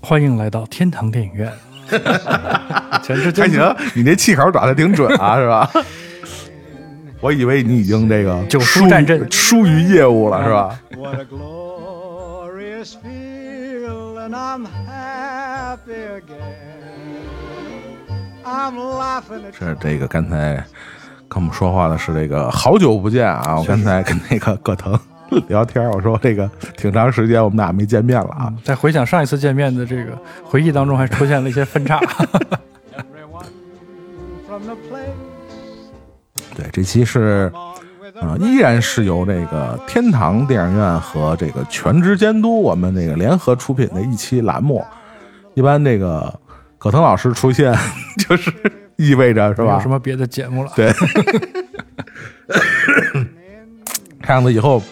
欢迎来到天堂电影院。全是还行，你那气口打的挺准啊，是吧？我以为你已经这个九疏叔战阵疏于业务了，是吧？What a glorious feeling. I'm happy again. I'm laughing at 是这个刚才跟我们说话的是这个好久不见啊！我刚才跟那个葛腾 聊天，我说这个挺长时间我们俩没见面了啊。在回想上一次见面的这个回忆当中，还出现了一些分叉。everyone from the place 对，这期是啊、依然是由这个天堂电影院和这个全职监督我们这个联合出品的一期栏目。一般这个葛腾老师出现，就是意味着是吧没有什？么别的节目了。对，看样子以后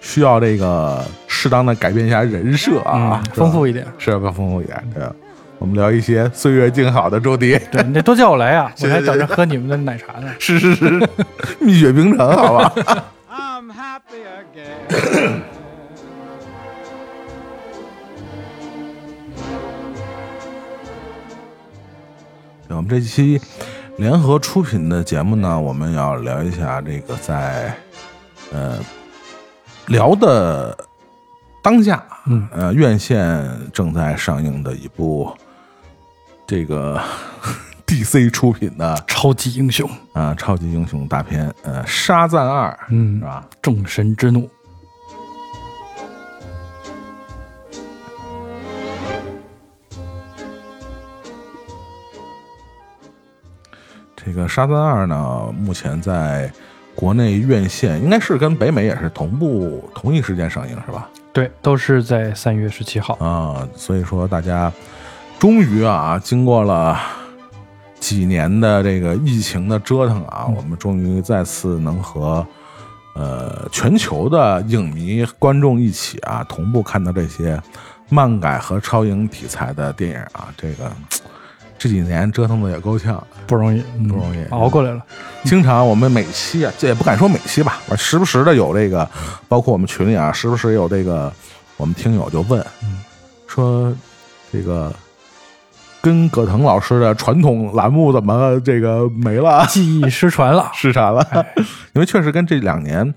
需要这个适当的改变一下人设啊，嗯，丰富一点。是吧？丰富一点。对，我们聊一些岁月静好的周迪。对你得多叫我来啊，我还等着喝你们的奶茶呢。是 是是，蜜雪冰城，好吧？I'm happy again. 我们这期联合出品的节目呢，我们要聊一下这个在呃聊的当下，嗯呃院线正在上映的一部这个 DC 出品的超级英雄，啊、超级英雄大片，呃《沙赞二》嗯是，吧？众神之怒。这个《沙赞二》呢，目前在国内院线应该是跟北美也是同步同一时间上映，是吧？对，都是在三月十七号。啊，所以说大家终于啊，经过了几年的这个疫情的折腾啊，我们终于再次能和呃全球的影迷观众一起啊，同步看到这些漫改和超英题材的电影啊，这个这几年折腾的也够呛。不容易，嗯不容易熬过来了。经常我们每期啊，这也不敢说每期吧，我时不时的有这个，包括我们群里啊，时不时有这个我们听友就问，说这个跟葛腾老师的传统栏目怎么这个没了，记忆失传了。失传了？因为确实跟这两年，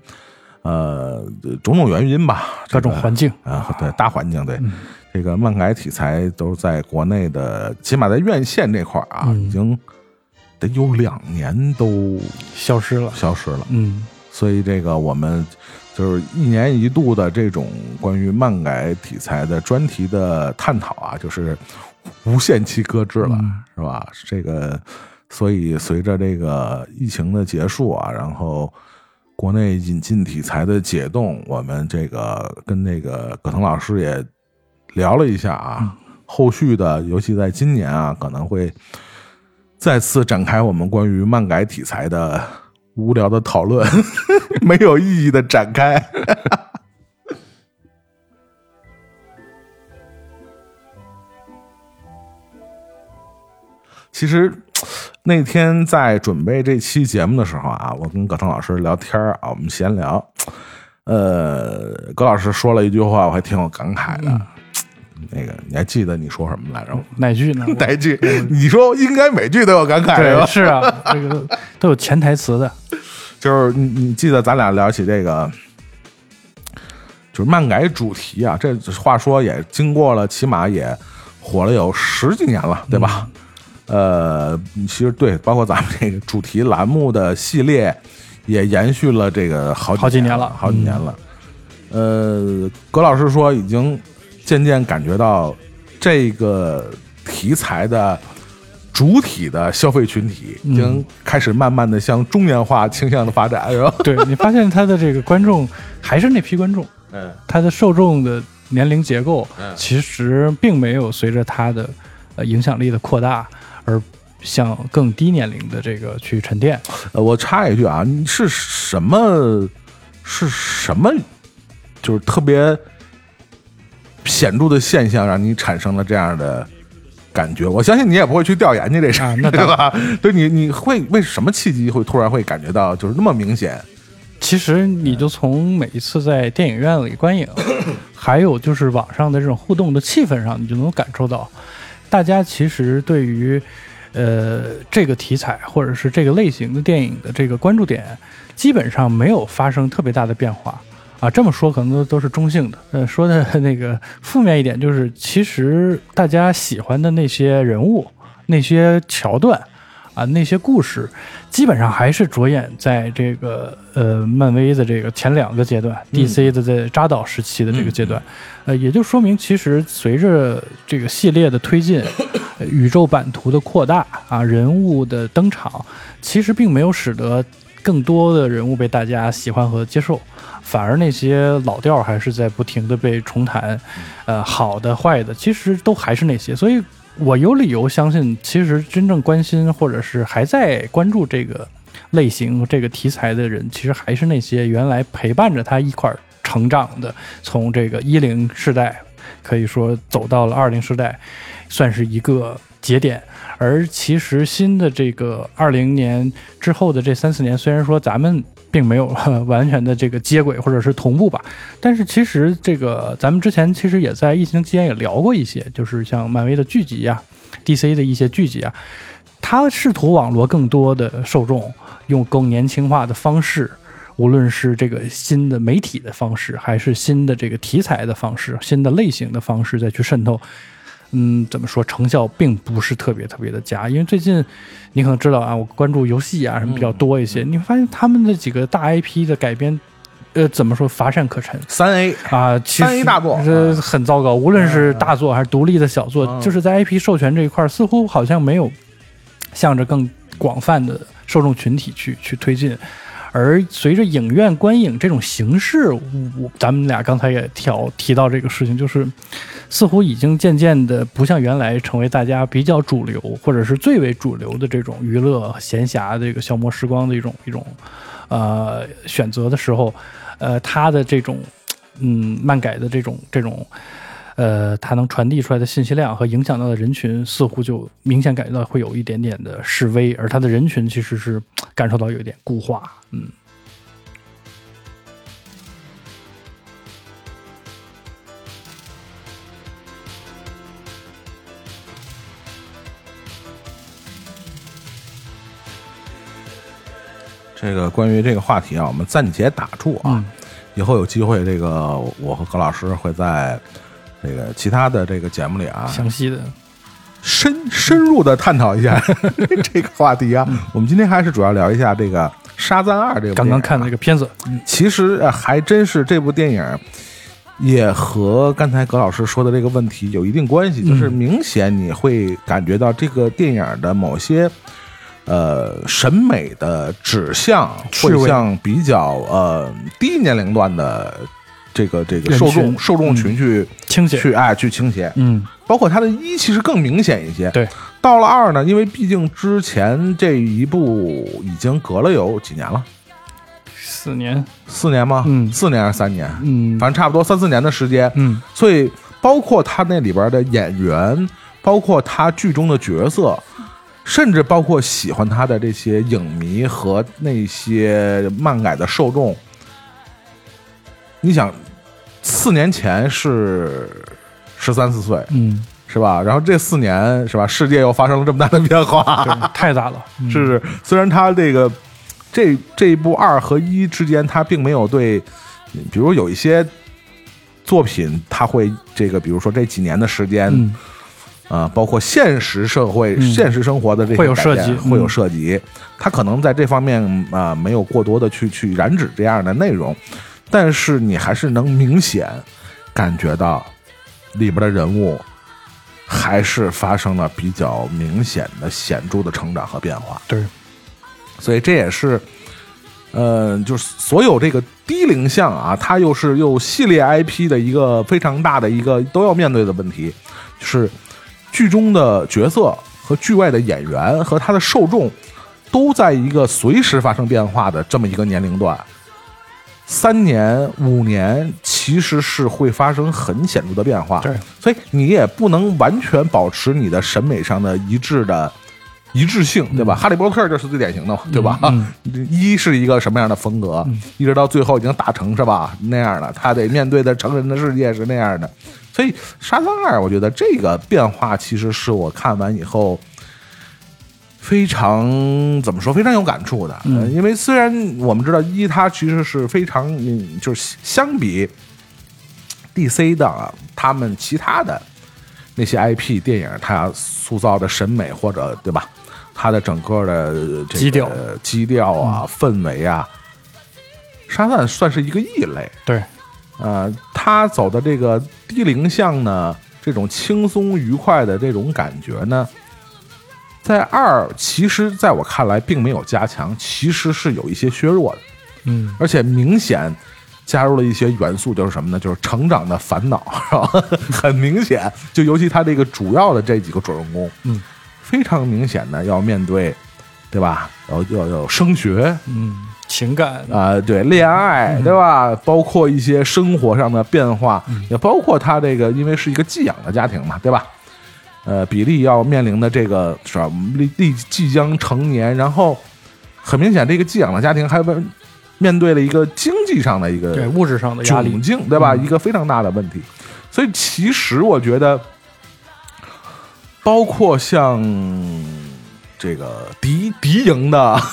呃，种种原因吧，各种环境啊，对大环境，对、这个漫改题材都在国内的，起码在院线这块儿啊，嗯已经得有两年都消失了。消失了。嗯，所以这个我们就是一年一度的这种关于漫改题材的专题的探讨啊，就是无限期搁置了，嗯是吧？这个，所以随着这个疫情的结束啊，然后国内引进题材的解冻，我们这个跟那个葛腾老师也聊了一下啊，后续的，尤其在今年啊，可能会再次展开我们关于漫改题材的无聊的讨论，没有意义的展开。其实那天在准备这期节目的时候啊，我跟葛腾老师聊天啊，我们闲聊，呃，葛老师说了一句话，我还挺有感慨的。那个你还记得你说什么来着？哪句呢？哪句？你说应该每句都有感慨吧？是啊，这个都有潜台词的。就是你你记得咱俩聊起这个，就是漫改主题啊，这话说也经过了，起码也火了有十几年了，对吧？呃，其实对，包括咱们这个主题栏目的系列，也延续了这个好好几年了了，好几年了。呃，葛老师说，已经渐渐感觉到这个题材的主体的消费群体已经开始慢慢的向中年化倾向的发展，是吧？对你发现他的这个观众还是那批观众，嗯，他的受众的年龄结构嗯其实并没有随着他的呃影响力的扩大而向更低年龄的这个去沉淀。呃，我插一句啊，你是什么是什么，就是特别显著的现象，让你产生了这样的感觉？我相信你也不会去调研去这事儿，啊那 对吧？对你，你会为什么契机会突然会感觉到就是那么明显其实你就从每一次在电影院里观影，还有就是网上的这种互动的气氛上，你就能感受到，大家其实对于呃这个题材或者是这个类型的电影的这个关注点，基本上没有发生特别大的变化。啊，这么说可能都都是中性的。呃，说的那个负面一点就是，其实大家喜欢的那些人物、那些桥段啊、那些故事，基本上还是着眼在这个呃漫威的这个前两个阶段、d c 的在扎导时期的这个阶段。呃，也就说明，其实随着这个系列的推进，呃宇宙版图的扩大啊，人物的登场，其实并没有使得更多的人物被大家喜欢和接受。反而那些老调儿还是在不停的被重弹，呃，好的坏的，其实都还是那些，所以我有理由相信，其实真正关心或者是还在关注这个类型、这个题材的人，其实还是那些原来陪伴着他一块儿成长的，从这个一零世代可以说走到了二零世代，算是一个节点。而其实新的这个二零年之后的这三四年，虽然说咱们并没有 完全的这个接轨或者是同步吧，但是其实这个咱们之前其实也在疫情期间也聊过一些，就是像漫威的剧集啊、DC 的一些剧集啊，它试图网罗更多的受众，用更年轻化的方式。无论是这个新的媒体的方式，还是新的这个题材的方式、新的类型的方式再去渗透，嗯，怎么说成效并不是特别特别的佳。因为最近你可能知道啊，我关注游戏啊什么比较多一些，你会发现他们的几个大 IP 的改编，呃，怎么说乏善可陈。三 A 啊，其实三 A 大作这很糟糕。无论是大作还是独立的小作，嗯就是在 IP 授权这一块，似乎好像没有向着更广泛的受众群体去去推进。而随着影院观影这种形式，我咱们俩刚才也调提到这个事情，就是似乎已经渐渐的不像原来成为大家比较主流或者是最为主流的这种娱乐闲暇这个消磨时光的一种一种呃选择的时候，呃，他的这种嗯漫改的这种这种呃，它能传递出来的信息量和影响到的人群，似乎就明显感觉到会有一点点的示威，而它的人群其实是感受到有一点固化，嗯。这个关于这个话题啊，我们暂且打住啊。嗯以后有机会，这个我和葛老师会在这个其他的这个节目里啊，详细的，深深入的探讨一下 这个话题啊。我们今天还是主要聊一下这个《沙赞二》这个刚刚看的这个，片子，其实呃还真是这部电影。也和刚才葛老师说的这个问题有一定关系，就是嗯明显你会感觉到这个电影的某些呃审美的指向会向比较呃低年龄段的这个这个受众受众群去、倾斜，去爱去倾斜，嗯，包括它的一其实更明显一些。对，到了二呢，因为毕竟之前这一部已经隔了有几年了，四年，四年吗？嗯四年还是三年？嗯反正差不多三四年的时间。嗯所以包括他那里边的演员，包括他剧中的角色，甚至包括喜欢他的这些影迷和那些漫改的受众，你想，四年前是十三四岁，嗯，是吧？然后这四年是吧，世界又发生了这么大的变化，太大了，嗯是是，虽然他这个这这一部二和一之间，他并没有对，比如有一些作品，他会这个，比如说这几年的时间，嗯。啊，包括现实社会、嗯。现实生活的这些会有涉及会有嗯。涉及。他可能在这方面啊、没有过多的去去染指这样的内容，但是你还是能明显感觉到里边的人物还是发生了比较明显的显著的成长和变化。对，所以这也是，呃，就是所有这个低龄向啊，它又是又系列 IP 的一个非常大的一个都要面对的问题，就是剧中的角色和剧外的演员和他的受众都在一个随时发生变化的这么一个年龄段。三年、五年其实是会发生很显著的变化，对，所以你也不能完全保持你的审美上的一致的一致性，对吧？哈利波特就是最典型的嘛，对吧？嗯。一是一个什么样的风格，一直到最后已经打成是吧？那样的，他得面对的成人的世界是那样的，所以《沙僧二》我觉得这个变化其实是我看完以后。非常怎么说？非常有感触的，嗯呃因为虽然我们知道一它其实是非常，嗯，就是相比 DC 的啊他们其他的那些 IP 电影，它塑造的审美或者对吧，它的整个的这个基调基调啊、氛围啊，沙赞算是一个异类。对，呃，他走的这个低龄向呢，这种轻松愉快的这种感觉呢，在二其实在我看来并没有加强，其实是有一些削弱的，嗯而且明显加入了一些元素，就是什么呢？就是成长的烦恼，是吧？很明显，就尤其他这个主要的这几个主人公，嗯，非常明显的要面对，对吧？要要要升学，嗯，情感啊、对，恋爱，对吧？包括一些生活上的变化，也包括他这个，因为是一个寄养的家庭嘛，对吧？呃，比利要面临的这个是吧？立立即将成年，然后很明显，这个寄养的家庭还面面对了一个经济上的一个对物质上的压力窘，境，对吧？一个非常大的问题。所以其实我觉得，包括像这个敌敌营的。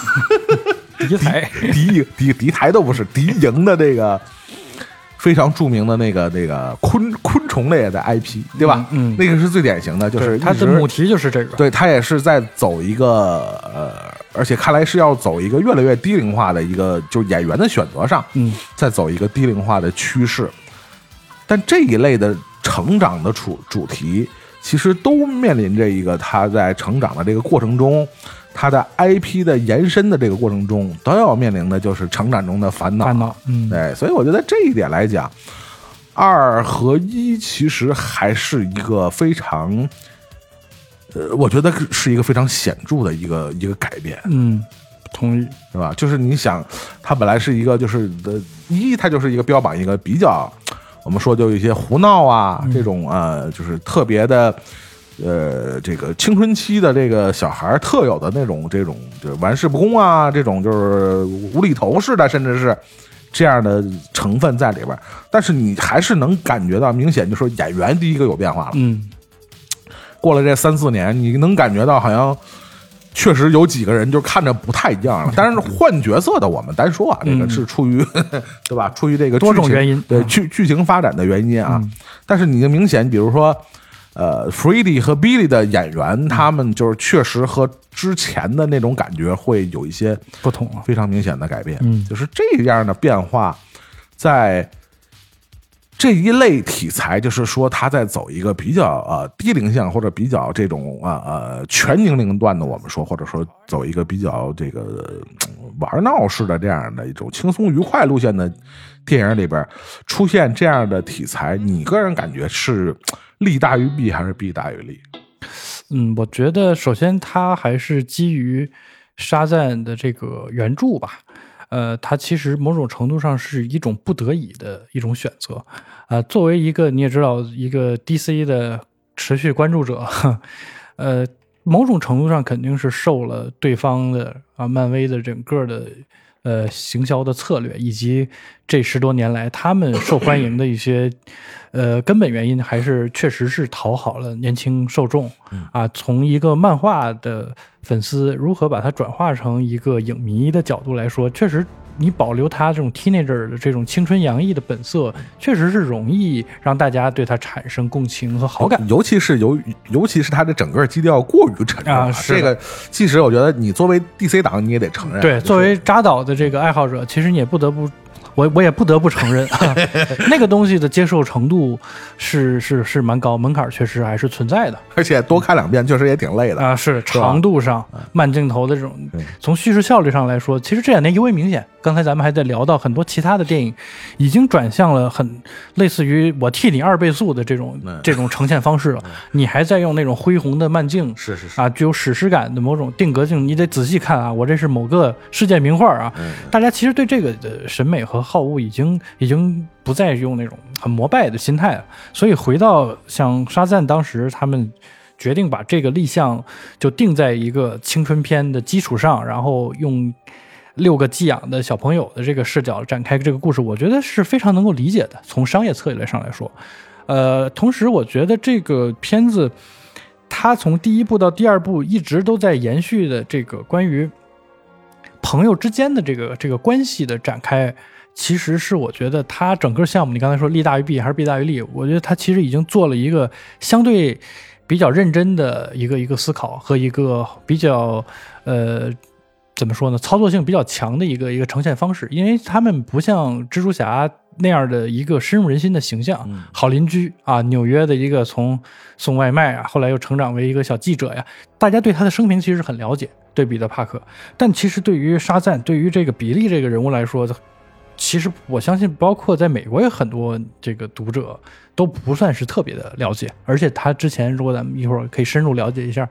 敌台，敌营敌敌台都不是敌营的这个非常著名的那个那个昆昆虫类的 IP，对吧？嗯嗯那个是最典型的，就是它的母题就是这个，对它也是在走一个呃，而且看来是要走一个越来越低龄化的一个，就是演员的选择上，嗯，在走一个低龄化的趋势。但这一类的成长的主主题，其实都面临着一个他在成长的这个过程中，他的 IP 的延伸的这个过程中，都要面临的就是成长中的烦恼。烦恼，嗯，对，所以我觉得这一点来讲，二和一其实还是一个非常，呃，我觉得是一个非常显著的一个一个改变，嗯，同意，是吧？就是你想，它本来是一个就是的一，它就是一个标榜一个比较，我们说就有一些胡闹啊、这种呃，就是特别的。呃，这个青春期的这个小孩特有的那种这种就玩世不恭啊，这种就是无厘头似的，甚至是这样的成分在里边。但是你还是能感觉到，明显就说演员第一个有变化了。嗯，过了这三四年，你能感觉到好像确实有几个人就看着不太一样了。但是换角色的，我们单说啊，这个嗯是出于 对吧？出于这个多种原因嗯对剧剧情发展的原因啊。但是你就明显，比如说。呃 f r e d d y 和 Billy 的演员，他们就是确实和之前的那种感觉会有一些不同了，非常明显的改变。嗯。就是这样的变化，在这一类题材，就是说他在走一个比较呃低龄向或者比较这种啊呃全年龄段的，我们说或者说走一个比较这个玩闹式的这样的一种轻松愉快路线的电影里边出现这样的题材，你个人感觉是利大于弊还是弊大于利？嗯，我觉得首先它还是基于沙赞的这个原著吧，呃，它其实某种程度上是一种不得已的一种选择，啊、作为一个你也知道一个 DC 的持续关注者，呃，某种程度上肯定是受了对方的啊漫威的整个的呃行销的策略，以及这十多年来他们受欢迎的一些呃根本原因，还是确实是讨好了年轻受众啊。从一个漫画的粉丝如何把它转化成一个影迷的角度来说，确实。你保留他这种 teenager 的这种青春洋溢的本色，确实是容易让大家对他产生共情和好感。尤其是由于，尤其是他的整个基调过于沉重了啊是这个即使我觉得你作为 DC 党，你也得承认。对，作为扎导的这个爱好者，其实你也不得不，我我也不得不承认，啊、那个东西的接受程度是是是蛮高，门槛确实还是存在的而且多看两遍确实也挺累的。啊。是长度上、慢镜头的这种，从叙事效率上来说，其实这两年尤为明显。刚才咱们还在聊到很多其他的电影，已经转向了很类似于我替你二倍速的这种嗯这种呈现方式了。你还在用那种恢宏的慢镜，是是是，啊，具有史诗感的某种定格性，你得仔细看啊，我这是某个世界名画啊。嗯大家其实对这个的审美和好恶已经已经不再用那种很膜拜的心态了，所以回到像沙赞当时他们决定把这个立项就定在一个青春片的基础上，然后用六个寄养的小朋友的这个视角展开这个故事，我觉得是非常能够理解的。从商业策略上来说，呃，同时我觉得这个片子它从第一部到第二部一直都在延续的这个关于朋友之间的这个这个关系的展开。其实是我觉得它整个项目，你刚才说利大于弊还是弊大于利？我觉得它其实已经做了一个相对比较认真的一个一个思考和一个比较呃怎么说呢，操作性比较强的一个一个呈现方式。因为他们不像蜘蛛侠那样的一个深入人心的形象，好邻居啊，纽约的一个从送外卖啊，后来又成长为一个小记者呀，大家对他的生平其实很了解，对彼得帕克。但其实对于沙赞，对于这个比利这个人物来说，其实我相信，包括在美国有很多这个读者都不算是特别的了解，而且他之前，如果咱们一会儿可以深入了解一下，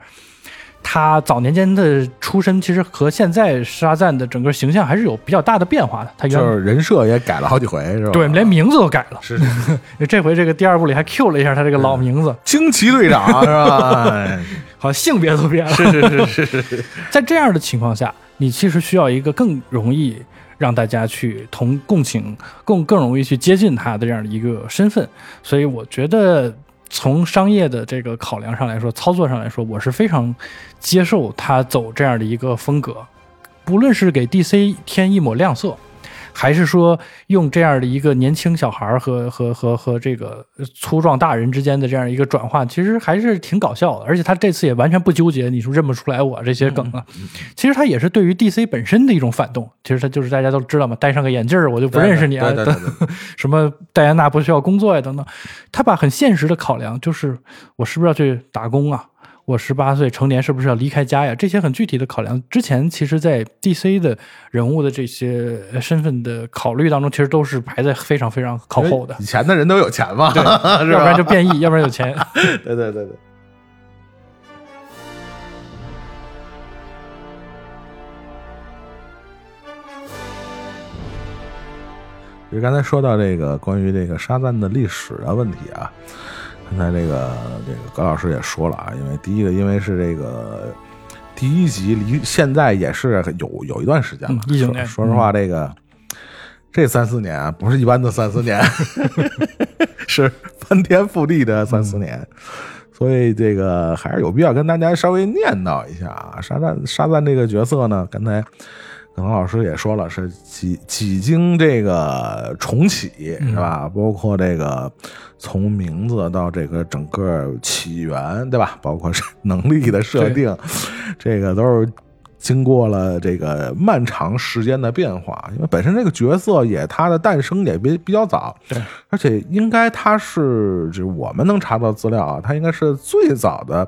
他早年间的出身，其实和现在沙赞的整个形象还是有比较大的变化的。他原就是人设也改了好几回，是吧？对，连名字都改了。是是 这回这个第二部里还 Q 了一下他这个老名字，惊奇队长是吧？哎好像性别都变了。是是是是是，在这样的情况下，你其实需要一个更容易让大家去同共情、更更容易去接近他的这样的一个身份。所以我觉得，从商业的这个考量上来说，操作上来说，我是非常接受他走这样的一个风格，不论是给 DC 添一抹亮色。还是说用这样的一个年轻小孩和和和和这个粗壮大人之间的这样一个转换，其实还是挺搞笑的。而且他这次也完全不纠结，你说认不出来我这些梗啊。其实他也是对于 DC 本身的一种反动。其实他就是大家都知道嘛，戴上个眼镜儿我就不认识你啊，对对对对 什么戴安娜不需要工作呀等等。他把很现实的考量，就是我是不是要去打工啊？我十八岁成年是不是要离开家呀？这些很具体的考量，之前其实在 DC 的人物的这些呃身份的考虑当中，其实都是排在非常非常靠后的以。前的人都有钱嘛 是要不然？就变异，要不然有钱。对对对对。就刚才说到这个关于这个沙赞的历史的问题啊，刚才这个这个葛老师也说了啊，因为第一个，因为是这个第一集离现在也是有有一段时间了嗯，19年说说实话，这个这三四年啊，不是一般的三四年，是翻天覆地的三四年。所以这个还是有必要跟大家稍微念叨一下啊，沙赞沙赞这个角色呢，刚才可能老师也说了，是几几经这个重启是吧？包括这个从名字到这个整个起源，对吧？包括是 能力的设定，这个都是经过了这个漫长时间的变化。因为本身这个角色也它的诞生也比比较早，对，而且应该它是就是我们能查到资料啊，它应该是最早的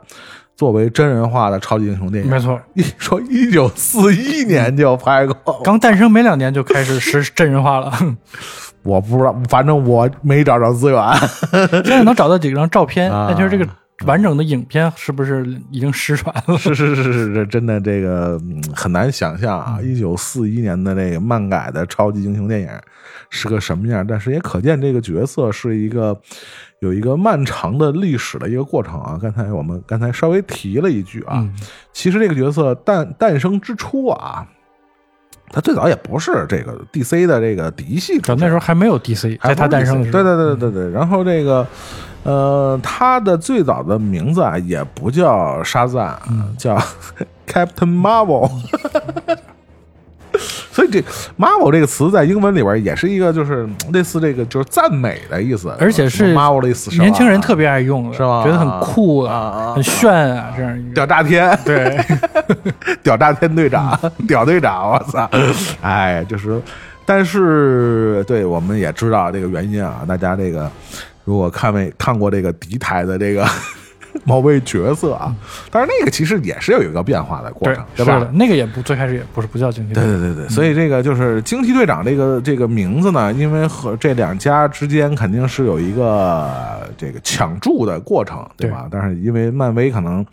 作为真人化的超级英雄电影。没错，一说一九四一年就拍过，刚诞生没两年就开始 实真人化了，我不知道，反正我没找着资源。现在能找到几张照片，啊但就是这个完整的影片是不是已经失传了？是是是是是，真的这个嗯很难想象啊！一九四一年的那个漫改的超级英雄电影是个什么样，但是也可见这个角色是一个有一个漫长的历史的一个过程啊。刚才我们刚才稍微提了一句啊，嗯其实这个角色诞诞生之初啊，他最早也不是这个 DC 的这个嫡系出身，那时候还没有 DC，在他诞生的时候，对对对对对。然后这个，呃，他的最早的名字啊，也不叫沙赞叫 Captain Marvel。所以这 “Marvel” 这个词在英文里边也是一个，就是类似这个就是赞美的意思，而且是 Marvel 的意思，年轻人特别爱用的，是吧？觉得很酷啊啊很炫啊，这样屌炸天，对，屌炸天队长，屌队长，我操！哎，就是，但是对我们也知道这个原因啊，大家这个如果看没看过这个敌台的这个 某位角色啊，但是那个其实也是有一个变化的过程，对吧是的？，那个也不最开始也不是不叫惊奇队，对对对对，所以这个就是惊奇队长这个这个名字呢，因为和这两家之间肯定是有一个这个抢注的过程，对吧？但是因为漫威可能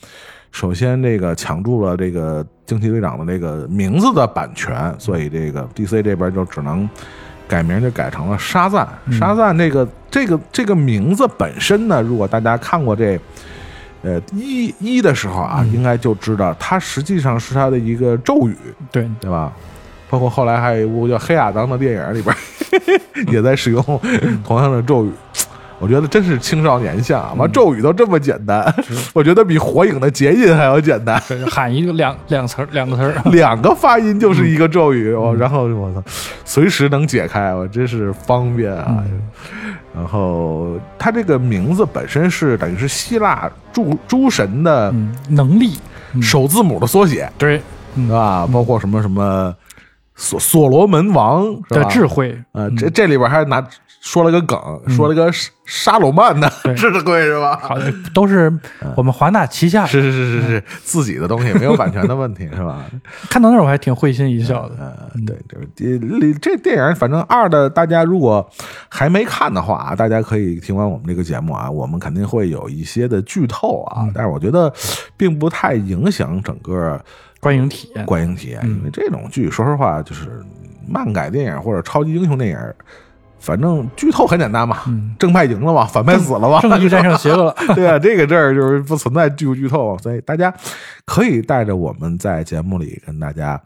首先这个抢注了这个惊奇队长的这个名字的版权，所以这个 DC 这边就只能改名，就改成了沙赞。沙赞这个这个这个名字本身呢，如果大家看过这。呃一一的时候啊，应该就知道它实际上是它的一个咒语，对，对吧？包括后来还有一部叫《黑亚当》的电影里边，也在使用同样的咒语。我觉得真是青少年像啊！妈，咒语都这么简单，我觉得比火影的结印还要简单。喊一个两两词儿两个词儿，两个发音就是一个咒语，我、然后我操，随时能解开，我真是方便啊。然后它这个名字本身是等于是希腊诸诸神的嗯，能力，嗯。首字母的缩写，对对吧？包括什么什么所所罗门王的智慧，呃，这这里边还拿说了个梗，说了个沙沙鲁曼的对智慧是吧？好的都是我们华纳旗下的。是是是是是，自己的东西没有版权的问题是吧？看到那儿我还挺会心一笑的。嗯，对对，这这电影反正二的，大家如果还没看的话啊，大家可以听完我们这个节目啊，我们肯定会有一些的剧透啊，但是我觉得并不太影响整个观影体验，观影体验，因为这种剧说实话就是漫改电影或者超级英雄电影。反正剧透很简单嘛，正派赢了嘛，反派死了嘛，正义战胜邪恶了。对啊，这个这儿就是不存在剧不剧透，所以大家可以带着我们在节目里跟大家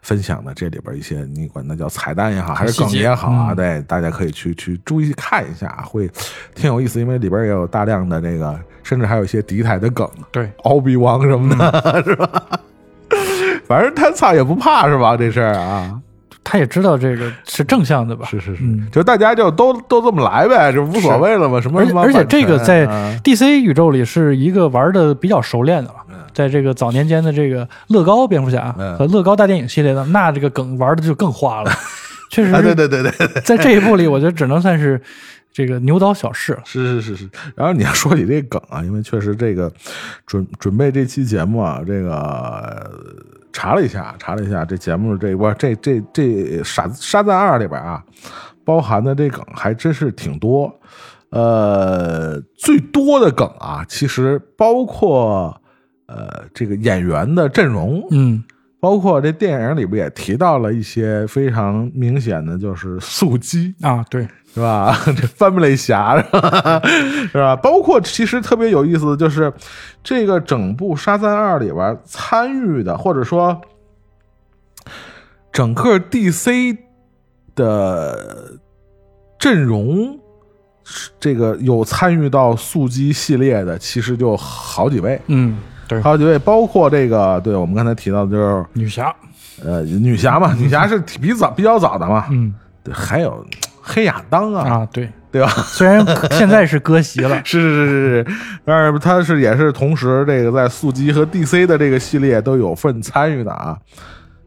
分享的这里边一些，你管它叫彩蛋也好，还是梗也好啊，嗯对，大家可以去去注意看一下，会挺有意思，因为里边也有大量的这个，甚至还有一些敌台的梗，对，奥比王什么的，是吧？反正他操也不怕是吧？这事儿啊，他也知道这个是正向的吧？是是是，嗯就大家就都都这么来呗，就无所谓了嘛，什么而且这个在 DC 宇宙里是一个玩的比较熟练的了。嗯在这个早年间的这个乐高蝙蝠侠嗯和乐高大电影系列的，那这个梗玩的就更花了。确实啊，对是对对对对。在这一部里，我觉得只能算是这个牛刀小试。是是是是，然后你要说起这梗啊，因为确实这个准准备这期节目啊，这个呃查了一下，查了一下这节目这不这这这沙沙赞二里边啊，包含的这梗还真是挺多。呃，最多的梗啊，其实包括呃这个演员的阵容，嗯，包括这电影里边也提到了一些非常明显的，就是素鸡，啊，对，是吧？这 翻不类侠是吧？是吧？包括其实特别有意思的就是，这个整部《沙赞二》里边参与的，或者说整个 DC 的阵容，这个有参与到速激系列的，其实就好几位，嗯，对，好几位，包括这个，对我们刚才提到的就是女侠，呃女侠嘛，女侠是比早比较早的嘛，嗯对，还有黑亚当啊，啊，对，对吧？虽然现在是割席了，是是是是是，但是他是也是同时这个在速激和 DC 的这个系列都有份参与的啊。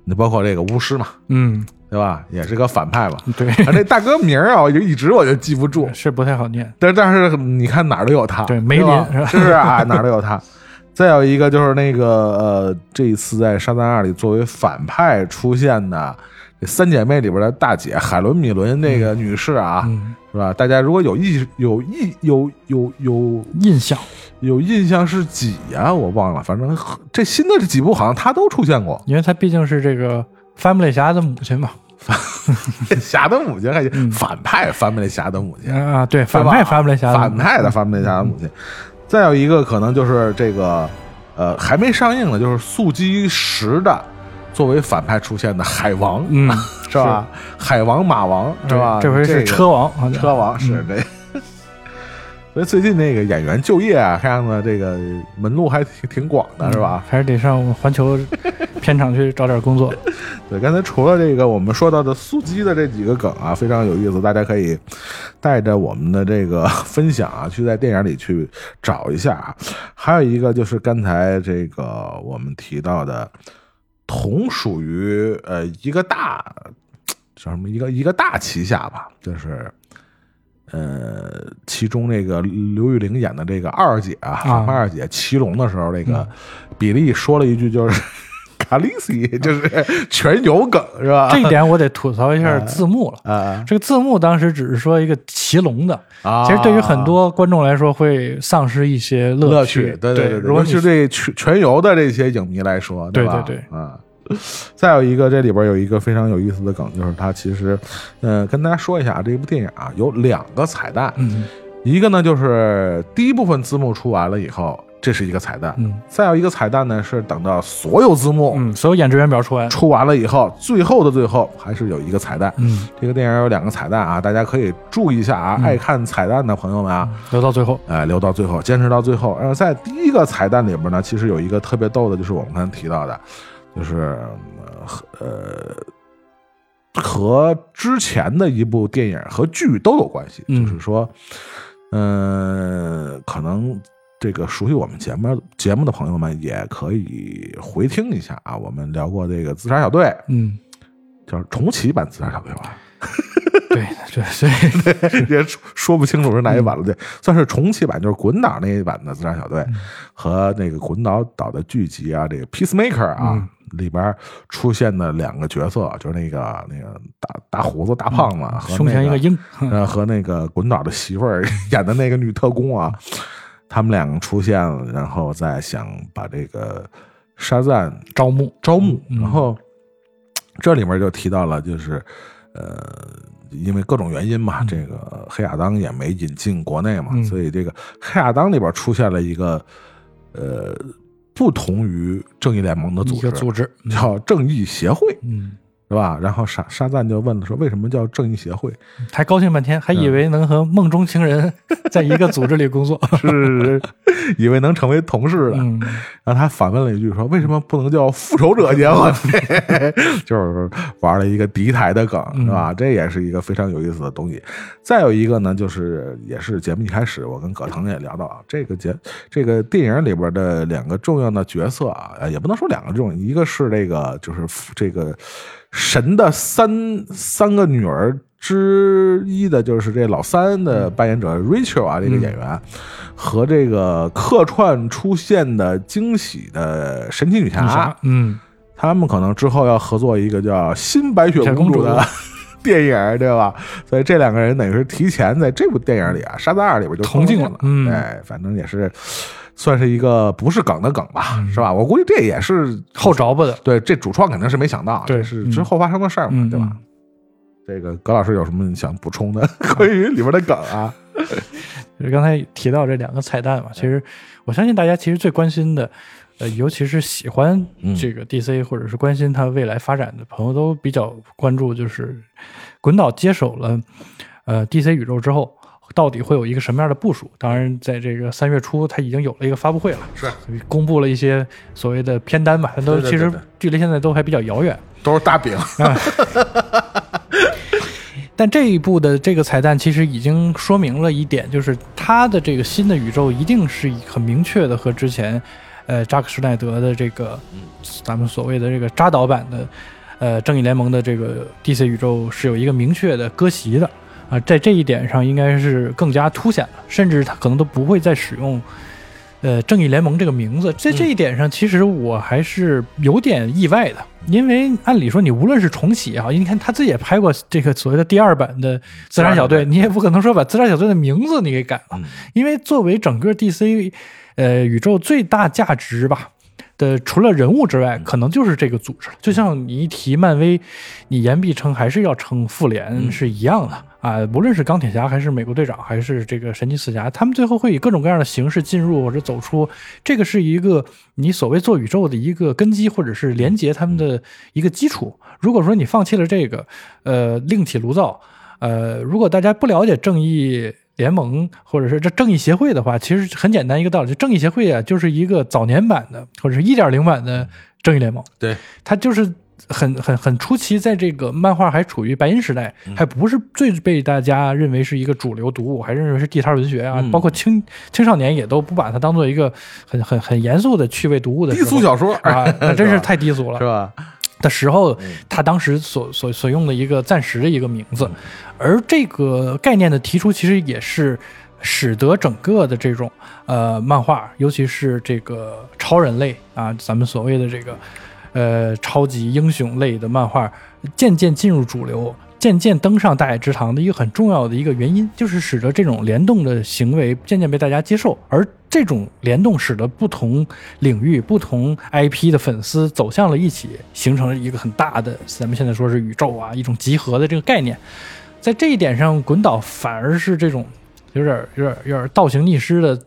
你包括这个巫师嘛，嗯，对吧？也是个反派嘛。对，啊，这大哥名儿啊，我就一直我就记不住。是不太好念。但但是你看哪儿都有他，对梅林是吧是不是啊？哪儿都有他。再有一个就是那个呃，这一次在《沙赞二》里作为反派出现的这三姐妹里边的大姐海伦米伦那个女士啊，嗯，是吧？大家如果有意有意有有有印象，有印象是几呀、我忘了，反正这新的这几部好像她都出现过。因为她毕竟是这个翻不类侠的母亲嘛。侠的母亲还行，嗯反派翻不类侠的母亲，啊，对，反派翻不类侠的母亲，反派的翻不类侠的母亲。再有一个可能就是这个呃还没上映的，就是速激十的作为反派出现的海王，嗯，是吧？海王马王是吧？这回是车王，车王是这。所以最近那个演员就业啊，看样子这个门路还挺挺广的，是吧？还是得上环球片场去找点工作。对，刚才除了这个我们说到的速激的这几个梗啊，非常有意思，大家可以带着我们的这个分享啊，去在电影里去找一下啊。还有一个就是刚才这个我们提到的，同属于呃一个大叫什么一个一个大旗下吧，就是。呃，其中那个刘玉玲演的这个二姐啊，啊二姐骑龙的时候，那个比利说了一句，就是卡利西，就是全有梗是吧？这一点我得吐槽一下 字幕了。啊这个字幕当时只是说一个骑龙的，啊，其实对于很多观众来说会丧失一些乐趣。对对对，如果是对全全游的这些影迷来说，吧？对对啊。再有一个，这里边有一个非常有意思的梗，就是它其实，呃，跟大家说一下，这部电影啊有两个彩蛋，嗯一个呢就是第一部分字幕出完了以后，这是一个彩蛋。嗯再有一个彩蛋呢，是等到所有字幕嗯，所有演职员表出完，出完了以后，最后的最后还是有一个彩蛋。嗯，这个电影有两个彩蛋啊，大家可以注意一下啊，嗯爱看彩蛋的朋友们啊，留到最后，哎，留到最后，坚持到最后。然后在第一个彩蛋里边呢，其实有一个特别逗的，就是我们刚才提到的，就是呃呃和之前的一部电影和剧都有关系，嗯就是说，嗯、可能。这个熟悉我们节目节目的朋友们也可以回听一下啊，我们聊过这个自杀小队，嗯，叫重启版自杀小队吧，对对，所以也说说不清楚是哪一版了，对，算是重启版，就是滚导那一版的自杀小队，和那个滚导导的剧集啊，这个 Peacemaker 啊、里边出现的两个角色，就是那个那个大大胡子大胖子和、那胸前一个鹰，呃，和那个滚导的媳妇儿 演的那个女特工啊，他们两个出现了，然后再想把这个沙赞招募，招募，嗯。然后这里面就提到了，就是呃，因为各种原因嘛，这个黑亚当也没引进国内嘛，嗯。所以这个黑亚当里边出现了一个呃不同于正义联盟的组织，组织，嗯。叫正义协会，嗯，是吧？然后沙沙赞就问了说，为什么叫正义协会？还高兴半天，还以为能和梦中情人 在一个组织里工作，是以为能成为同事的，嗯，然后他反问了一句说：“为什么不能叫复仇者结婚？” 就是玩了一个敌台的梗，嗯是吧？这也是一个非常有意思的东西。再有一个呢，就是也是节目一开始我跟葛腾也聊到啊，这个节这个电影里边的两个重要的角色啊，呃也不能说两个重要，一个是这个就是这个神的三三个女儿。之一的就是这老三的扮演者 Rachel 啊，这个演员和这个客串出现的惊喜的神奇女侠，，嗯，他们可能之后要合作一个叫《新白雪公主》的 电影，对吧？所以这两个人等于是提前在这部电影里啊，《沙赞二》里边就同进了了，嗯哎，反正也是算是一个不是梗的梗吧，是吧？我估计这也是后着吧的，对这主创肯定是没想到，对这是之后发生的事儿嘛，嗯对吧？这个葛老师有什么想补充的 关于里边的梗啊？就是刚才提到这两个彩蛋嘛，其实我相信大家其实最关心的，呃，尤其是喜欢这个 DC 或者是关心它未来发展的朋友，都比较关注，就是滚导接手了呃 DC 宇宙之后。到底会有一个什么样的部署？当然，在这个三月初，它已经有了一个发布会了，是。公布了一些所谓的片单吧，它都其实距离现在都还比较遥远。都是大饼，但这一部的这个彩蛋其实已经说明了一点，就是它的这个新的宇宙一定是很明确的和之前，呃，扎克施耐德的这个，咱们所谓的这个扎导版的，呃，正义联盟的这个 DC 宇宙是有一个明确的割席的啊、在这一点上应该是更加凸显了，甚至他可能都不会再使用。呃，正义联盟这个名字，在这一点上，其实我还是有点意外的，因为按理说，你无论是重启也好，你看他自己也拍过这个所谓的第二版的自杀小队，你也不可能说把自杀小队的名字你给改了，因为作为整个 DC 呃宇宙最大价值吧的，除了人物之外，可能就是这个组织了。就像你一提漫威，你言必称还是要称复联是一样的。啊，无论是钢铁侠还是美国队长，还是这个神奇四侠，他们最后会以各种各样的形式进入或者走出，这个是一个你所谓做宇宙的一个根基，或者是连接他们的一个基础。如果说你放弃了这个，呃，另起炉灶，呃，如果大家不了解正义联盟或者是这正义协会的话，其实很简单一个道理，就正义协会啊，就是一个早年版的或者是一点零版的正义联盟，对，它就是。很很很初期，在这个漫画还处于白银时代，还不是最被大家认为是一个主流读物，还认为是地摊文学啊，嗯包括青青少年也都不把它当做一个很很很严肃的趣味读物的低俗小说啊，那真是太低俗了 是。吧？的时候，他当时所所所用的一个暂时的一个名字，而这个概念的提出，其实也是使得整个的这种呃漫画，尤其是这个超人类啊，咱们所谓的这个呃超级英雄类的漫画，渐渐进入主流。渐渐登上大雅之堂的一个很重要的一个原因，就是使得这种联动的行为渐渐被大家接受，而这种联动使得不同领域、不同 IP 的粉丝走向了一起，形成了一个很大的，咱们现在说是宇宙啊，一种集合的这个概念。在这一点上，滚导反而是这种有点、有点、有点倒行逆施的，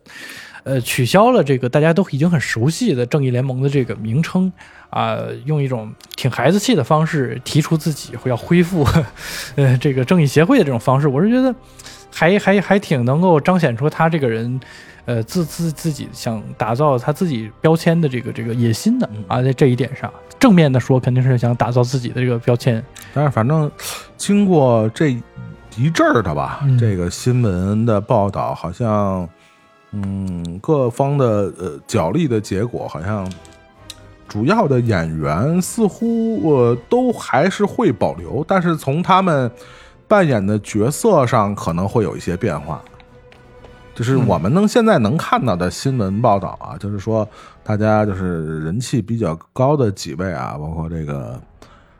呃，取消了这个大家都已经很熟悉的正义联盟的这个名称啊、用一种挺孩子气的方式提出自己会要恢复，呃，这个正义协会的这种方式，我是觉得还还还挺能够彰显出他这个人。呃，自自自己想打造他自己标签的这个这个野心的啊，在这一点上，正面的说肯定是想打造自己的这个标签，但是反正经过这一阵儿的吧，嗯这个新闻的报道，好像嗯各方的呃角力的结果，好像主要的演员似乎呃都还是会保留，但是从他们扮演的角色上可能会有一些变化。就是我们能现在能看到的新闻报道啊，就是说大家就是人气比较高的几位啊，包括这个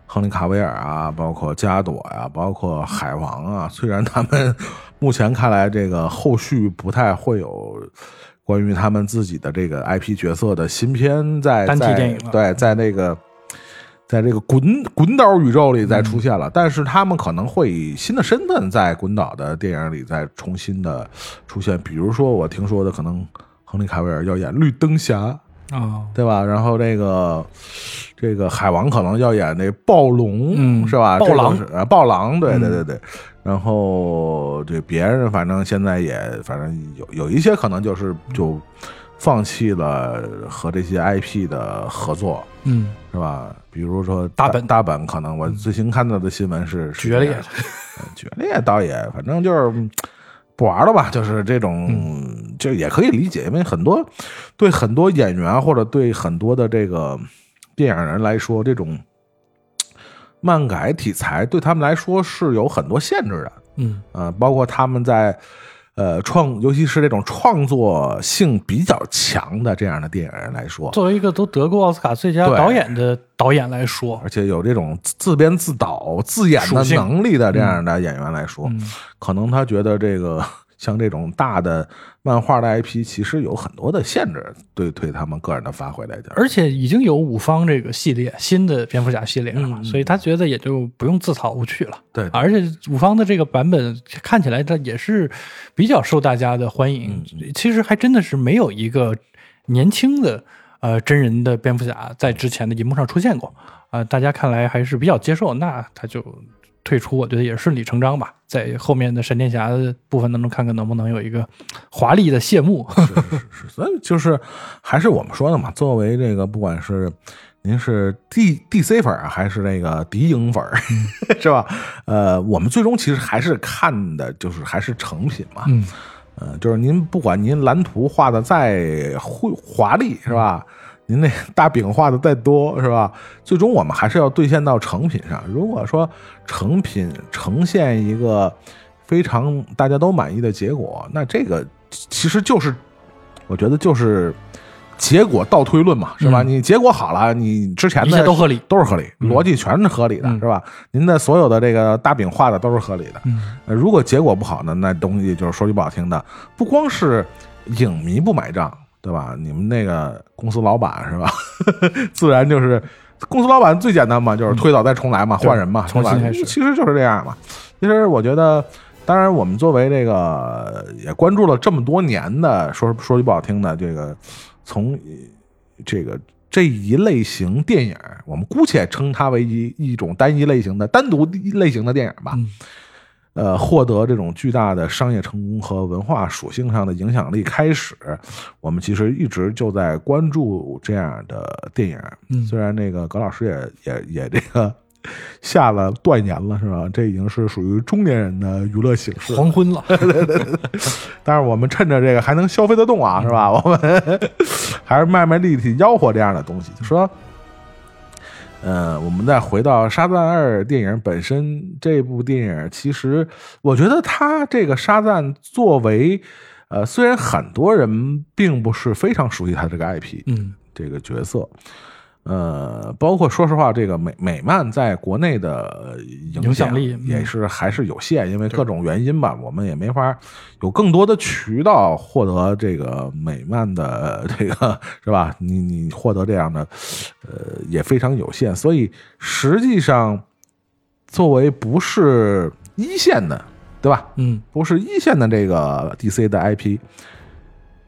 亨利卡维尔啊，包括加朵呀、包括海王啊，虽然他们目前看来这个后续不太会有关于他们自己的这个 IP 角色的新片在在单体电影对，在那个。在这个滚滚岛宇宙里再出现嗯了，但是他们可能会以新的身份在滚岛的电影里再重新的出现。比如说，我听说的可能亨利卡维尔要演绿灯侠，啊，对吧？然后这个这个海王可能要演那暴龙，嗯是吧？暴狼暴狼，对对嗯对对。然后这别人反正现在也反正有有一些可能就是就放弃了和这些 IP 的合作，嗯，是吧？比如说大本大本，可能我最新看到的新闻是是决裂这样呃 决裂倒也反正就是嗯不玩了吧，就是这种，嗯。就也可以理解，因为很多对很多演员或者对很多的这个电影人来说，这种漫改题材对他们来说是有很多限制的，嗯。呃，包括他们在呃创，尤其是这种创作性比较强的这样的电影人来说，作为一个都得过奥斯卡最佳导演的导演来说，而且有这种自自编自导自演的能力的这样的演员来说，嗯。可能他觉得这个像这种大的漫画的 IP，其实有很多的限制，对对他们个人的发挥来讲。而且已经有五方这个系列新的蝙蝠侠系列了嘛，嗯嗯所以他觉得也就不用自讨无趣了。对而且五方的这个版本看起来它也是比较受大家的欢迎。嗯其实还真的是没有一个年轻的呃真人的蝙蝠侠在之前的银幕上出现过啊、大家看来还是比较接受，那他就退出，我觉得也是顺理成章吧。在后面的闪电侠的部分当中，看看能不能有一个华丽的谢幕。是是是，所以就是还是我们说的嘛，作为这个不管是您是 D D C 粉儿还是那个敌影粉儿，是吧？呃，我们最终其实还是看的就是还是成品嘛。嗯呃，就是您不管您蓝图画的再会华丽，是吧？您那大饼画的再多，是吧？最终我们还是要兑现到成品上。如果说成品呈现一个非常大家都满意的结果，那这个其实就是，我觉得就是结果倒推论嘛，是吧？嗯你结果好了，你之前的都合理都是合理，嗯逻辑全是合理的，嗯是吧？您的所有的这个大饼画的都是合理的。嗯呃如果结果不好呢，那东西就是说句不好听的，不光是影迷不买账，对吧？你们那个公司老板是吧？自然就是公司老板最简单嘛，就是推倒再重来嘛，对换人嘛，重新开始其实就是这样嘛。其实我觉得，当然我们作为这个也关注了这么多年的，说说句不好听的，这个从这个。这一类型电影，我们姑且称它为一一种单一类型的、单独类型的电影吧。嗯呃，获得这种巨大的商业成功和文化属性上的影响力开始，我们其实一直就在关注这样的电影。嗯虽然那个葛老师也也也这个 下了断言了，是吧？这已经是属于中年人的娱乐形式。黄昏了，但是我们趁着这个还能消费得动啊，是吧？我们 还是卖卖力气吆喝这样的东西，就说。呃，我们再回到《沙赞二》电影本身，这部电影其实我觉得它这个沙赞作为，呃，虽然很多人并不是非常熟悉他这个 IP，嗯。这个角色，呃，包括说实话，这个美美漫在国内的影影响力嗯也是还是有限，因为各种原因吧，我们也没法有更多的渠道获得这个美漫的这个是吧？你你获得这样的，呃，也非常有限，所以实际上作为不是一线的，对吧？嗯不是一线的这个 DC 的 IP，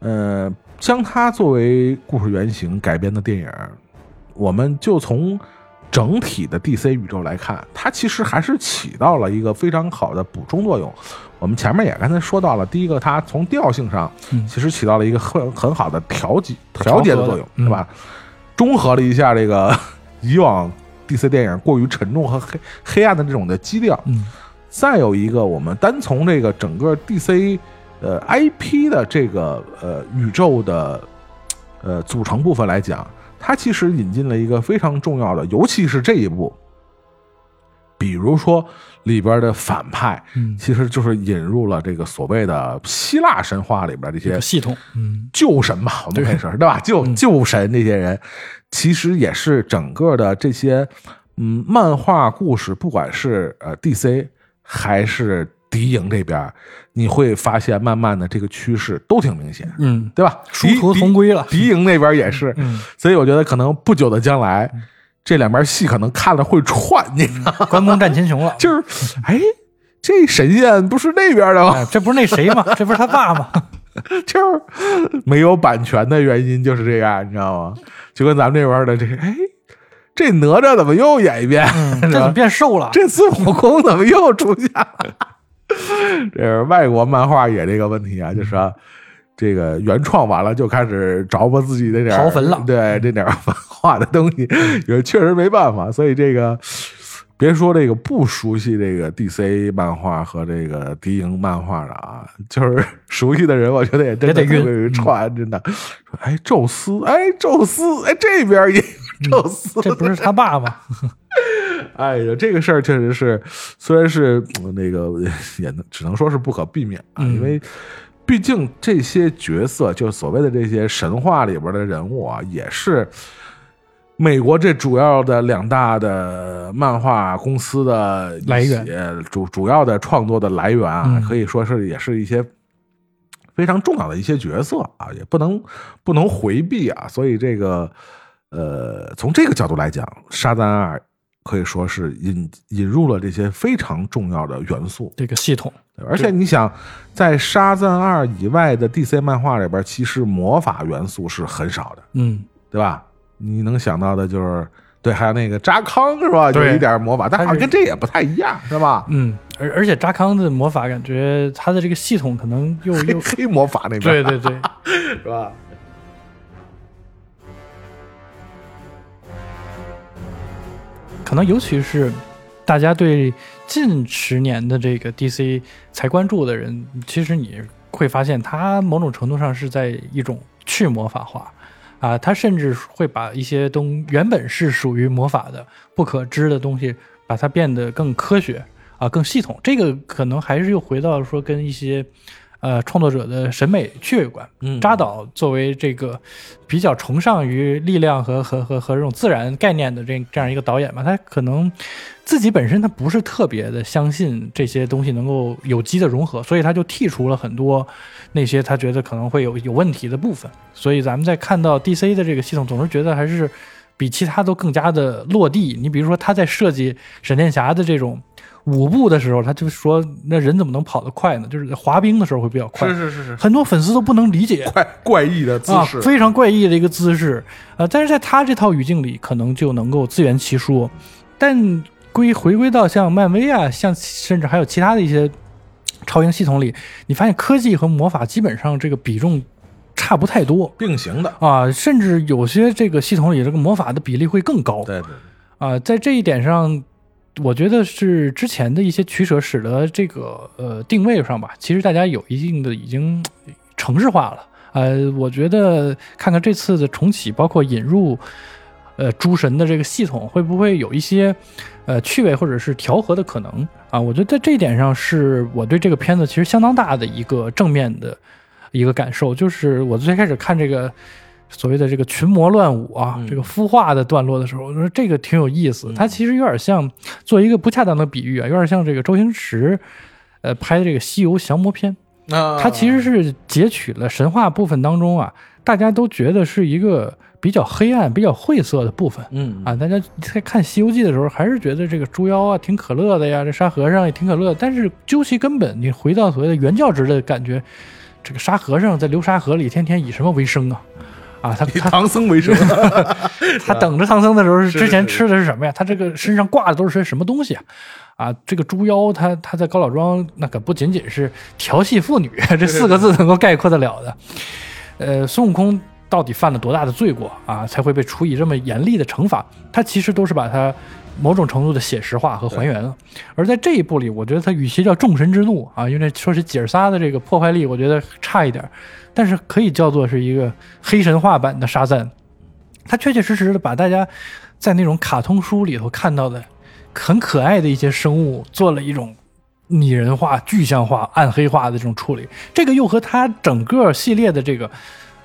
呃，将它作为故事原型改编的电影，我们就从整体的 DC 宇宙来看，它其实还是起到了一个非常好的补充作用。我们前面也刚才说到了，第一个，它从调性上嗯其实起到了一个很很好的调节调节的作用，嗯对吧？中和了一下这个以往 DC 电影过于沉重和黑黑暗的这种的基调。嗯再有一个，我们单从这个整个 DC 呃 IP 的这个呃宇宙的呃组成部分来讲，它其实引进了一个非常重要的，尤其是这一部，比如说里边的反派，嗯，其实就是引入了这个所谓的希腊神话里边这些系统，嗯。救神吧，我们可以说是对吧？救嗯救神这些人，其实也是整个的这些嗯漫画故事，不管是呃 DC 还是敌营这边，你会发现慢慢的这个趋势都挺明显，嗯，对吧？殊途同归了。敌营那边也是，嗯，所以我觉得可能不久的将来，这两边戏可能看了会串，你知道吗？关公战秦琼了，就是哎。这神仙不是那边的吗？哎，这不是那谁吗？这不是他爸吗？就是没有版权的原因就是这样，你知道吗？就跟咱们这边的这个，哎，这哪吒怎么又演一遍？嗯，这怎么变瘦了？这孙悟空怎么又出现了？这是外国漫画也这个问题啊，就是说这个原创完了就开始着吧自己那点儿刨坟了对这点儿文化的东西，也确实没办法，所以这个。别说这个不熟悉这个 DC 漫画和这个敌营漫画的啊，就是 熟悉的人，我觉得也真的特别串，真的。说哎，宙斯，哎，宙斯，哎，这边也有宙斯，这不是他爸吗？哎呀，这个事儿确实是，虽然是嗯那个也能只能说是不可避免啊，嗯因为毕竟这些角色，就所谓的这些神话里边的人物啊，也是美国这主要的两大的漫画公司的来源主主要的创作的来源啊，嗯可以说是也是一些。非常重要的一些角色啊，也不能不能回避啊，所以这个呃，从这个角度来讲，《沙赞二》可以说是引引入了这些非常重要的元素，这个系统，而且你想，在《沙赞二》以外的 DC 漫画里边，其实魔法元素是很少的，嗯，对吧？你能想到的就是。对，还有那个扎康是吧？有一点魔法，但好像跟这也不太一样，是吧？嗯，而而且扎康的魔法感觉他的这个系统可能又黑又黑魔法那边，对对对，是吧？可能尤其是大家对近十年的这个 DC 才关注的人，其实你会发现，它某种程度上是在一种去魔法化啊，它甚至会把一些东原本是属于魔法的不可知的东西，把它变得更科学啊，更系统。这个可能还是又回到说跟一些。呃，创作者的审美趣味观。嗯扎导作为这个比较崇尚于力量和和和和这种自然概念的这这样一个导演嘛，他可能自己本身他不是特别的相信这些东西能够有机的融合，所以他就剔除了很多那些他觉得可能会有有问题的部分。所以咱们在看到 DC 的这个系统，总是觉得还是比其他都更加的落地。你比如说他在设计闪电侠的这种。舞步的时候，他就说：“那人怎么能跑得快呢？就是滑冰的时候会比较快。”是是是，很多粉丝都不能理解，怪怪异的姿啊，势，非常怪异的一个姿势，呃，但是在他这套语境里，可能就能够自圆其说。但归回归到像漫威啊，像甚至还有其他的一些超英系统里，你发现科技和魔法基本上这个比重差不太多并行的。啊，甚至有些这个系统里这个魔法的比例会更高对对对，啊，在这一点上。我觉得是之前的一些取舍，使得这个呃定位上吧，其实大家有一定的已经城市化了。呃，我觉得看看这次的重启，包括引入呃诸神的这个系统，会不会有一些呃趣味或者是调和的可能啊？我觉得在这一点上，是我对这个片子其实相当大的一个正面的一个感受，就是我最开始看这个。所谓的这个群魔乱舞啊，嗯这个孵化的段落的时候，我说这个挺有意思。它其实有点像做一个不恰当的比喻啊，有点像这个周星驰呃拍的这个《西游降魔篇》。啊它其实是截取了神话部分当中啊，大家都觉得是一个比较黑暗、比较晦涩的部分嗯啊。大家在看《西游记》的时候，还是觉得这个猪妖啊挺可乐的呀，这沙和尚也挺可乐的。但是究其根本，你回到所谓的原教旨的感觉，这个沙和尚在流沙河里天天以什么为生啊？啊，他以他唐僧为生，他等着唐僧的时候，是之前吃的是什么呀？他这个身上挂的都是些什么东西啊？啊，这个猪妖，他他在高老庄那可不仅仅是调戏妇女这四个字能够概括得了的。呃，孙悟空到底犯了多大的罪过啊，才会被处以这么严厉的惩罚？他其实都是把他某种程度的写实化和还原了。而在这一部里，我觉得它与其叫众神之怒啊，因为说是姐儿仨的这个破坏力，我觉得差一点儿，但是可以叫做是一个黑神话版的沙赞。他确确实实的把大家在那种卡通书里头看到的很可爱的一些生物做了一种拟人化、具象化、暗黑化的这种处理，这个又和他整个系列的这个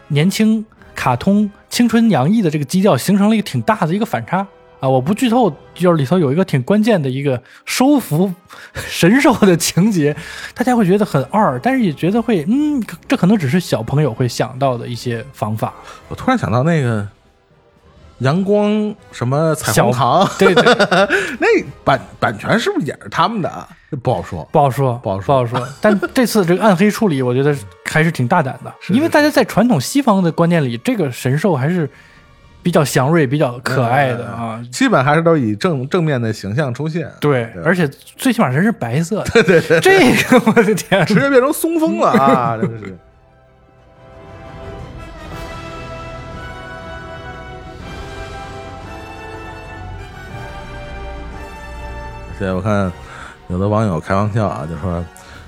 年轻卡通、青春洋溢的这个基调形成了一个挺大的一个反差。啊，我不剧透，就是里头有一个挺关键的一个收服神兽的情节，大家会觉得很二，但是也觉得会，嗯，这可能只是小朋友会想到的一些方法。我突然想到那个阳光什么彩小虹糖，对对，那版版权是不是也是他们的啊？不好说。不好说，不好说不好说。但这次这个暗黑处理，我觉得还是挺大胆的，是因为大家在传统西方的观念里，这个神兽还是比较祥瑞、比较可爱的啊。基本还是都以正正面的形象出现，对，对而且最起码人是白色的。对对对，这个我的天，直接变成松风了啊！真的是。现在我看有的网友开玩笑啊，就说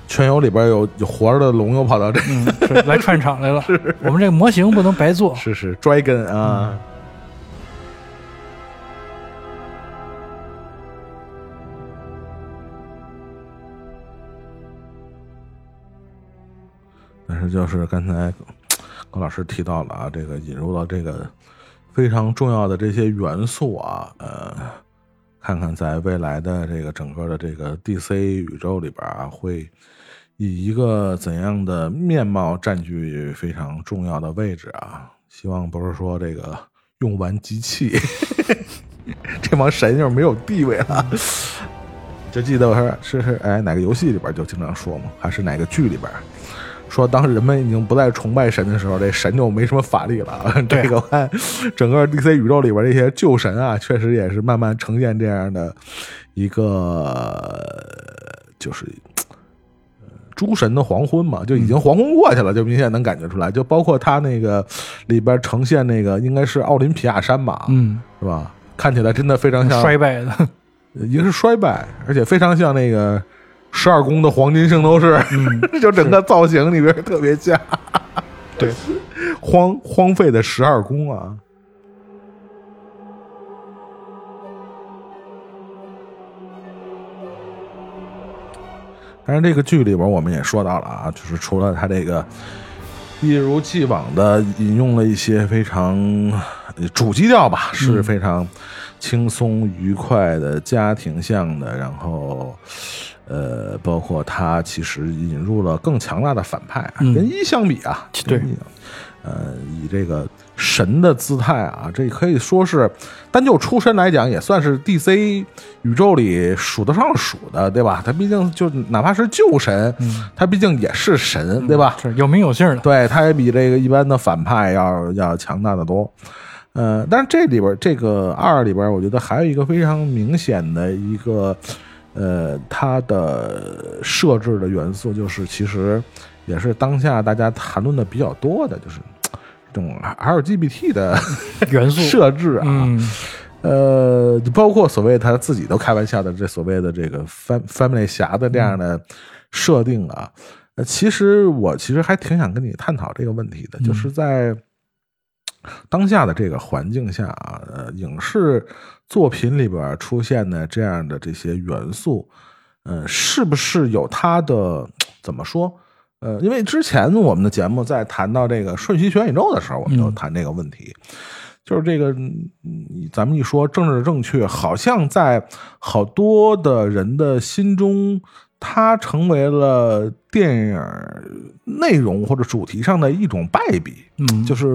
圈游里边有有活着的龙又跑到这，嗯，来串场来了。我们这个模型不能白做。是是 dragon 啊。但是就是刚才高老师提到了啊，这个引入了这个非常重要的这些元素啊，呃，看看在未来的这个整个的这个 DC 宇宙里边啊，会以一个怎样的面貌占据非常重要的位置啊？希望不是说这个用完机器，这帮神就没有地位了。就记得我说是是哎哪个游戏里边就经常说嘛，还是哪个剧里边说，当人们已经不再崇拜神的时候，这神就没什么法力了。对这个整个 DC 宇宙里边这些旧神啊，确实也是慢慢呈现这样的一个，就是。呃诸神的黄昏嘛，就已经黄昏过去了，就明显能感觉出来。就包括他那个里边呈现那个，应该是奥林匹亚山吧，嗯，是吧？看起来真的非常像衰败的。一个是衰败，而且非常像那个十二宫的黄金圣斗士，就整个造型里边特别像。对，荒荒废的十二宫啊。但是，这个剧里边我们也说到了啊，就是除了他这个一如既往的引用了一些非常呃主基调吧，是非常轻松愉快的家庭向的，然后呃，包括他其实引入了更强大的反派啊，嗯跟一相比啊，对呃，以这个神的姿态啊，这可以说是单就出身来讲，也算是 DC 宇宙里数得上数的，对吧？他毕竟就哪怕是旧神，他毕竟也是神，对吧？是有名有姓的。对，他也比这个一般的反派要要强大的多。呃，但是这里边这个二里边，我觉得还有一个非常明显的一个呃，它的设置的元素，就是其实也是当下大家谈论的比较多的，就是这种 LGBT 的 元素。设置啊。嗯，呃，包括所谓他自己都开玩笑的这所谓的这个 fam family 侠的这样的设定啊，呃，其实我其实还挺想跟你探讨这个问题的，就是在当下的这个环境下啊，呃，影视作品里边出现的这样的这些元素，呃，是不是有它的怎么说？呃，因为之前我们的节目在谈到这个瞬息全宇宙的时候，我们就谈这个问题。就是这个，嗯咱们一说政治正确，好像在好多的人的心中，它成为了电影内容或者主题上的一种败笔。嗯就是，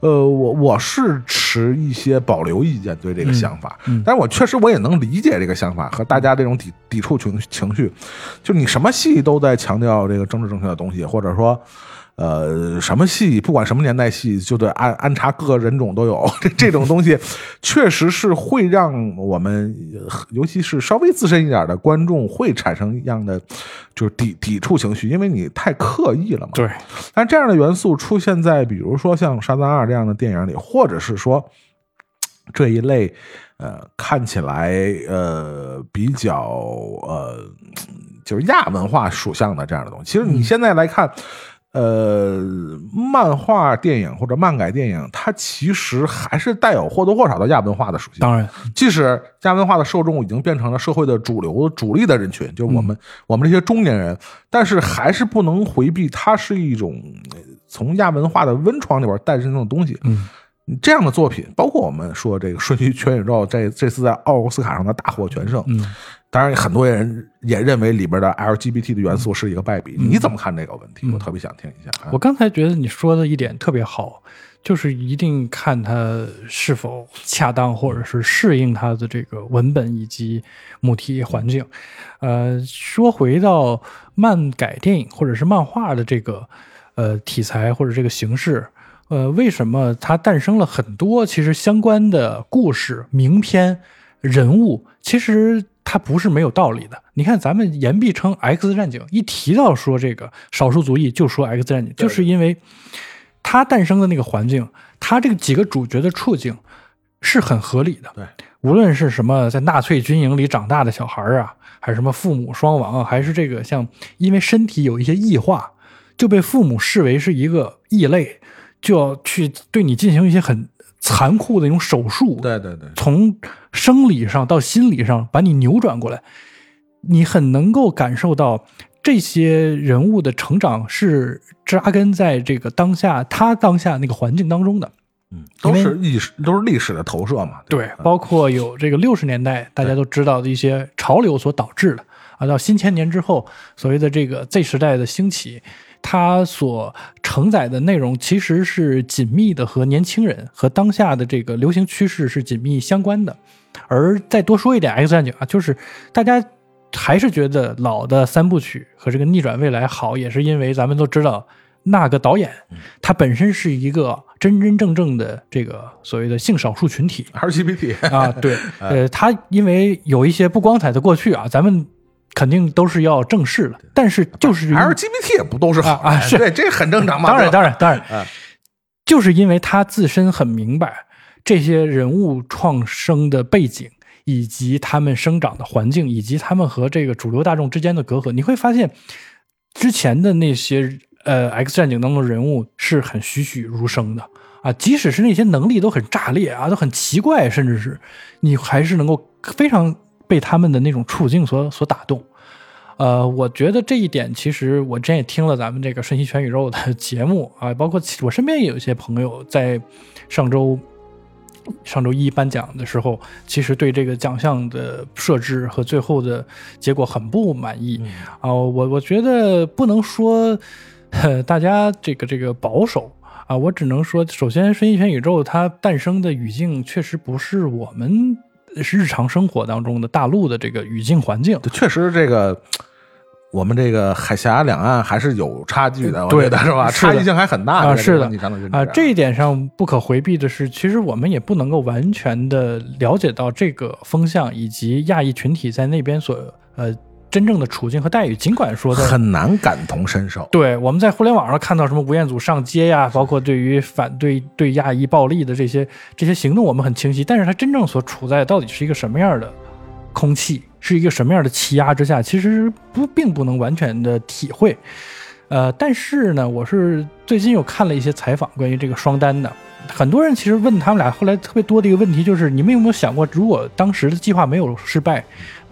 呃，我我是持持一些保留意见对这个想法。嗯嗯但是我确实我也能理解这个想法和大家这种抵抵触情情绪，就你什么戏都在强调这个政治正确的东西，或者说。呃，什么戏，不管什么年代戏，就得安安插各个人种都有。这这种东西，确实是会让我们，呃尤其是稍微资深一点的观众，会产生一样的就是抵抵触情绪，因为你太刻意了嘛。对，但这样的元素出现在比如说像《沙赞二》这样的电影里，或者是说这一类呃看起来呃比较呃就是亚文化属相的这样的东西，其实你现在来看。呃，漫画电影或者漫改电影，它其实还是带有或多或少的亚文化的属性。当然，即使亚文化的受众已经变成了社会的主流主力的人群，就我们、我们这些中年人，但是还是不能回避，它是一种呃从亚文化的温床里边诞生的东西。嗯，这样的作品，包括我们说这个《瞬息全宇宙》这这次在奥斯卡上的大获全胜，嗯，当然很多人也认为里边的 LGBT 的元素是一个败笔。你怎么看这个问题？我特别想听一下。啊我刚才觉得你说的一点特别好，就是一定看它是否恰当，或者是适应它的这个文本以及母题环境。呃，说回到漫改电影或者是漫画的这个呃题材或者这个形式，呃，为什么它诞生了很多其实相关的故事、名篇、人物？其实它不是没有道理的。你看，咱们言必称 X 战警，一提到说这个少数族裔，就说 X 战警，就是因为它诞生的那个环境，它这个几个主角的处境是很合理的。对，无论是什么在纳粹军营里长大的小孩啊，还是什么父母双亡啊，还是这个像因为身体有一些异化，就被父母视为是一个异类，就要去对你进行一些很残酷的那种手术，对对对，从生理上到心理上把你扭转过来，你很能够感受到这些人物的成长是扎根在这个当下他当下那个环境当中的。嗯，都是历史都是历史的投射嘛。对吧，包括有这个六十年代大家都知道的一些潮流所导致的啊，到新千年之后，所谓的这个 Z 时代的兴起，它所承载的内容其实是紧密的和年轻人和当下的这个流行趋势是紧密相关的。而再多说一点，《X 战警》啊，就是大家还是觉得老的三部曲和这个逆转未来好，也是因为咱们都知道那个导演他本身是一个真真正正的这个 所谓的性少数群体 LGBT 啊，对，呃，他因为有一些不光彩的过去啊，咱们肯定都是要正视的，但是就是 LGBT 也不都是好啊啊是。对，这很正常嘛。当然，当然，当然，嗯。就是因为他自身很明白这些人物创生的背景，以及他们生长的环境，以及他们和这个主流大众之间的隔阂，你会发现，之前的那些呃《X 战警》当中的人物是很栩栩如生的啊，即使是那些能力都很炸裂啊，都很奇怪，甚至是你还是能够非常被他们的那种处境所所打动。呃，我觉得这一点，其实我之前也听了咱们这个《瞬息全宇宙》的节目啊，包括我身边也有一些朋友在上周上周一颁奖的时候，其实对这个奖项的设置和最后的结果很不满意啊、我我觉得不能说，呃，大家这个这个保守啊，我只能说，首先《瞬息全宇宙》它诞生的语境确实不是我们日常生活当中的大陆的这个语境环境。确实这个。我们这个海峡两岸还是有差距的，对觉得是吧？差异性还很大啊，是的啊，这一点上不可回避的是，其实我们也不能够完全的了解到这个风向以及亚裔群体在那边所呃真正的处境和待遇。尽管说的很难感同身受。对，我们在互联网上看到什么吴彦祖上街呀，包括对于反对对亚裔暴力的这些这些行动，我们很清晰。但是他真正所处在到底是一个什么样的空气，是一个什么样的气压之下，其实不并不能完全的体会。呃，但是呢，我是最近有看了一些采访关于这个双单的，很多人其实问他们俩后来特别多的一个问题就是，你们有没有想过，如果当时的计划没有失败，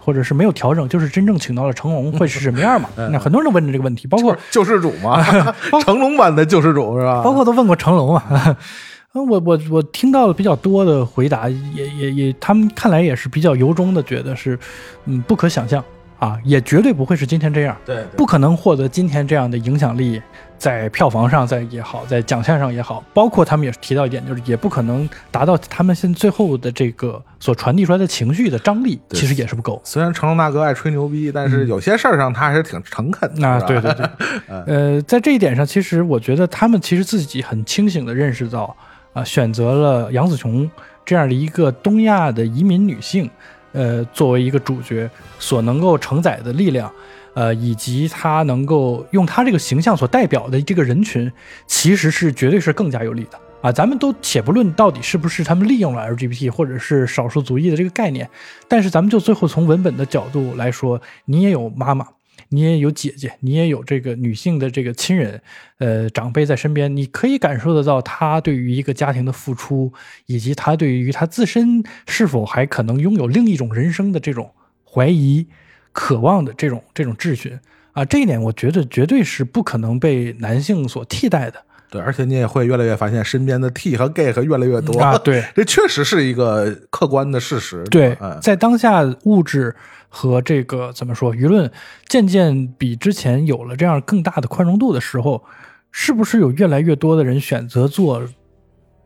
或者是没有调整，就是真正请到了成龙，会是什么样嘛？那很多人都问这个问题，包括救世主嘛，成龙版的救世主是吧？包括都问过成龙啊。呃我我我听到了比较多的回答，也也也，他们看来也是比较由衷的，觉得是，嗯，不可想象啊，也绝对不会是今天这样，对不可能获得今天这样的影响力，在票房上在也好，在奖项上也好，包括他们也提到一点，就是也不可能达到他们现在最后的这个所传递出来的情绪的张力，其实也是不够。虽然成龙大哥爱吹牛逼，但是有些事儿上他还是挺诚恳的。啊，对对对，呃，在这一点上，其实我觉得他们其实自己很清醒的认识到，啊、选择了杨紫琼这样的一个东亚的移民女性，呃，作为一个主角所能够承载的力量，呃，以及他能够用他这个形象所代表的这个人群，其实是绝对是更加有利的。啊，咱们都且不论到底是不是他们利用了 LGBT 或者是少数族裔的这个概念，但是咱们就最后从文本的角度来说，你也有妈妈，你也有姐姐，你也有这个女性的这个亲人，呃，长辈在身边，你可以感受得到她对于一个家庭的付出，以及她对于她自身是否还可能拥有另一种人生的这种怀疑、渴望的这种这种质询。啊，这一点我觉得绝对是不可能被男性所替代的。对，而且你也会越来越发现身边的 T 和 gay 和越来越多啊，对。这确实是一个客观的事实。对嗯，在当下物质和这个怎么说，舆论渐渐比之前有了这样更大的宽容度的时候，是不是有越来越多的人选择做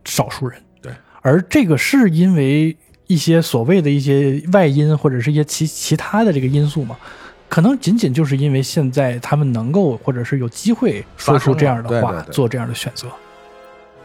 少数人？对，而这个是因为一些所谓的一些外因或者是一些其其他的这个因素吗？可能仅仅就是因为现在他们能够或者是有机会说出这样的话，做这样的选择。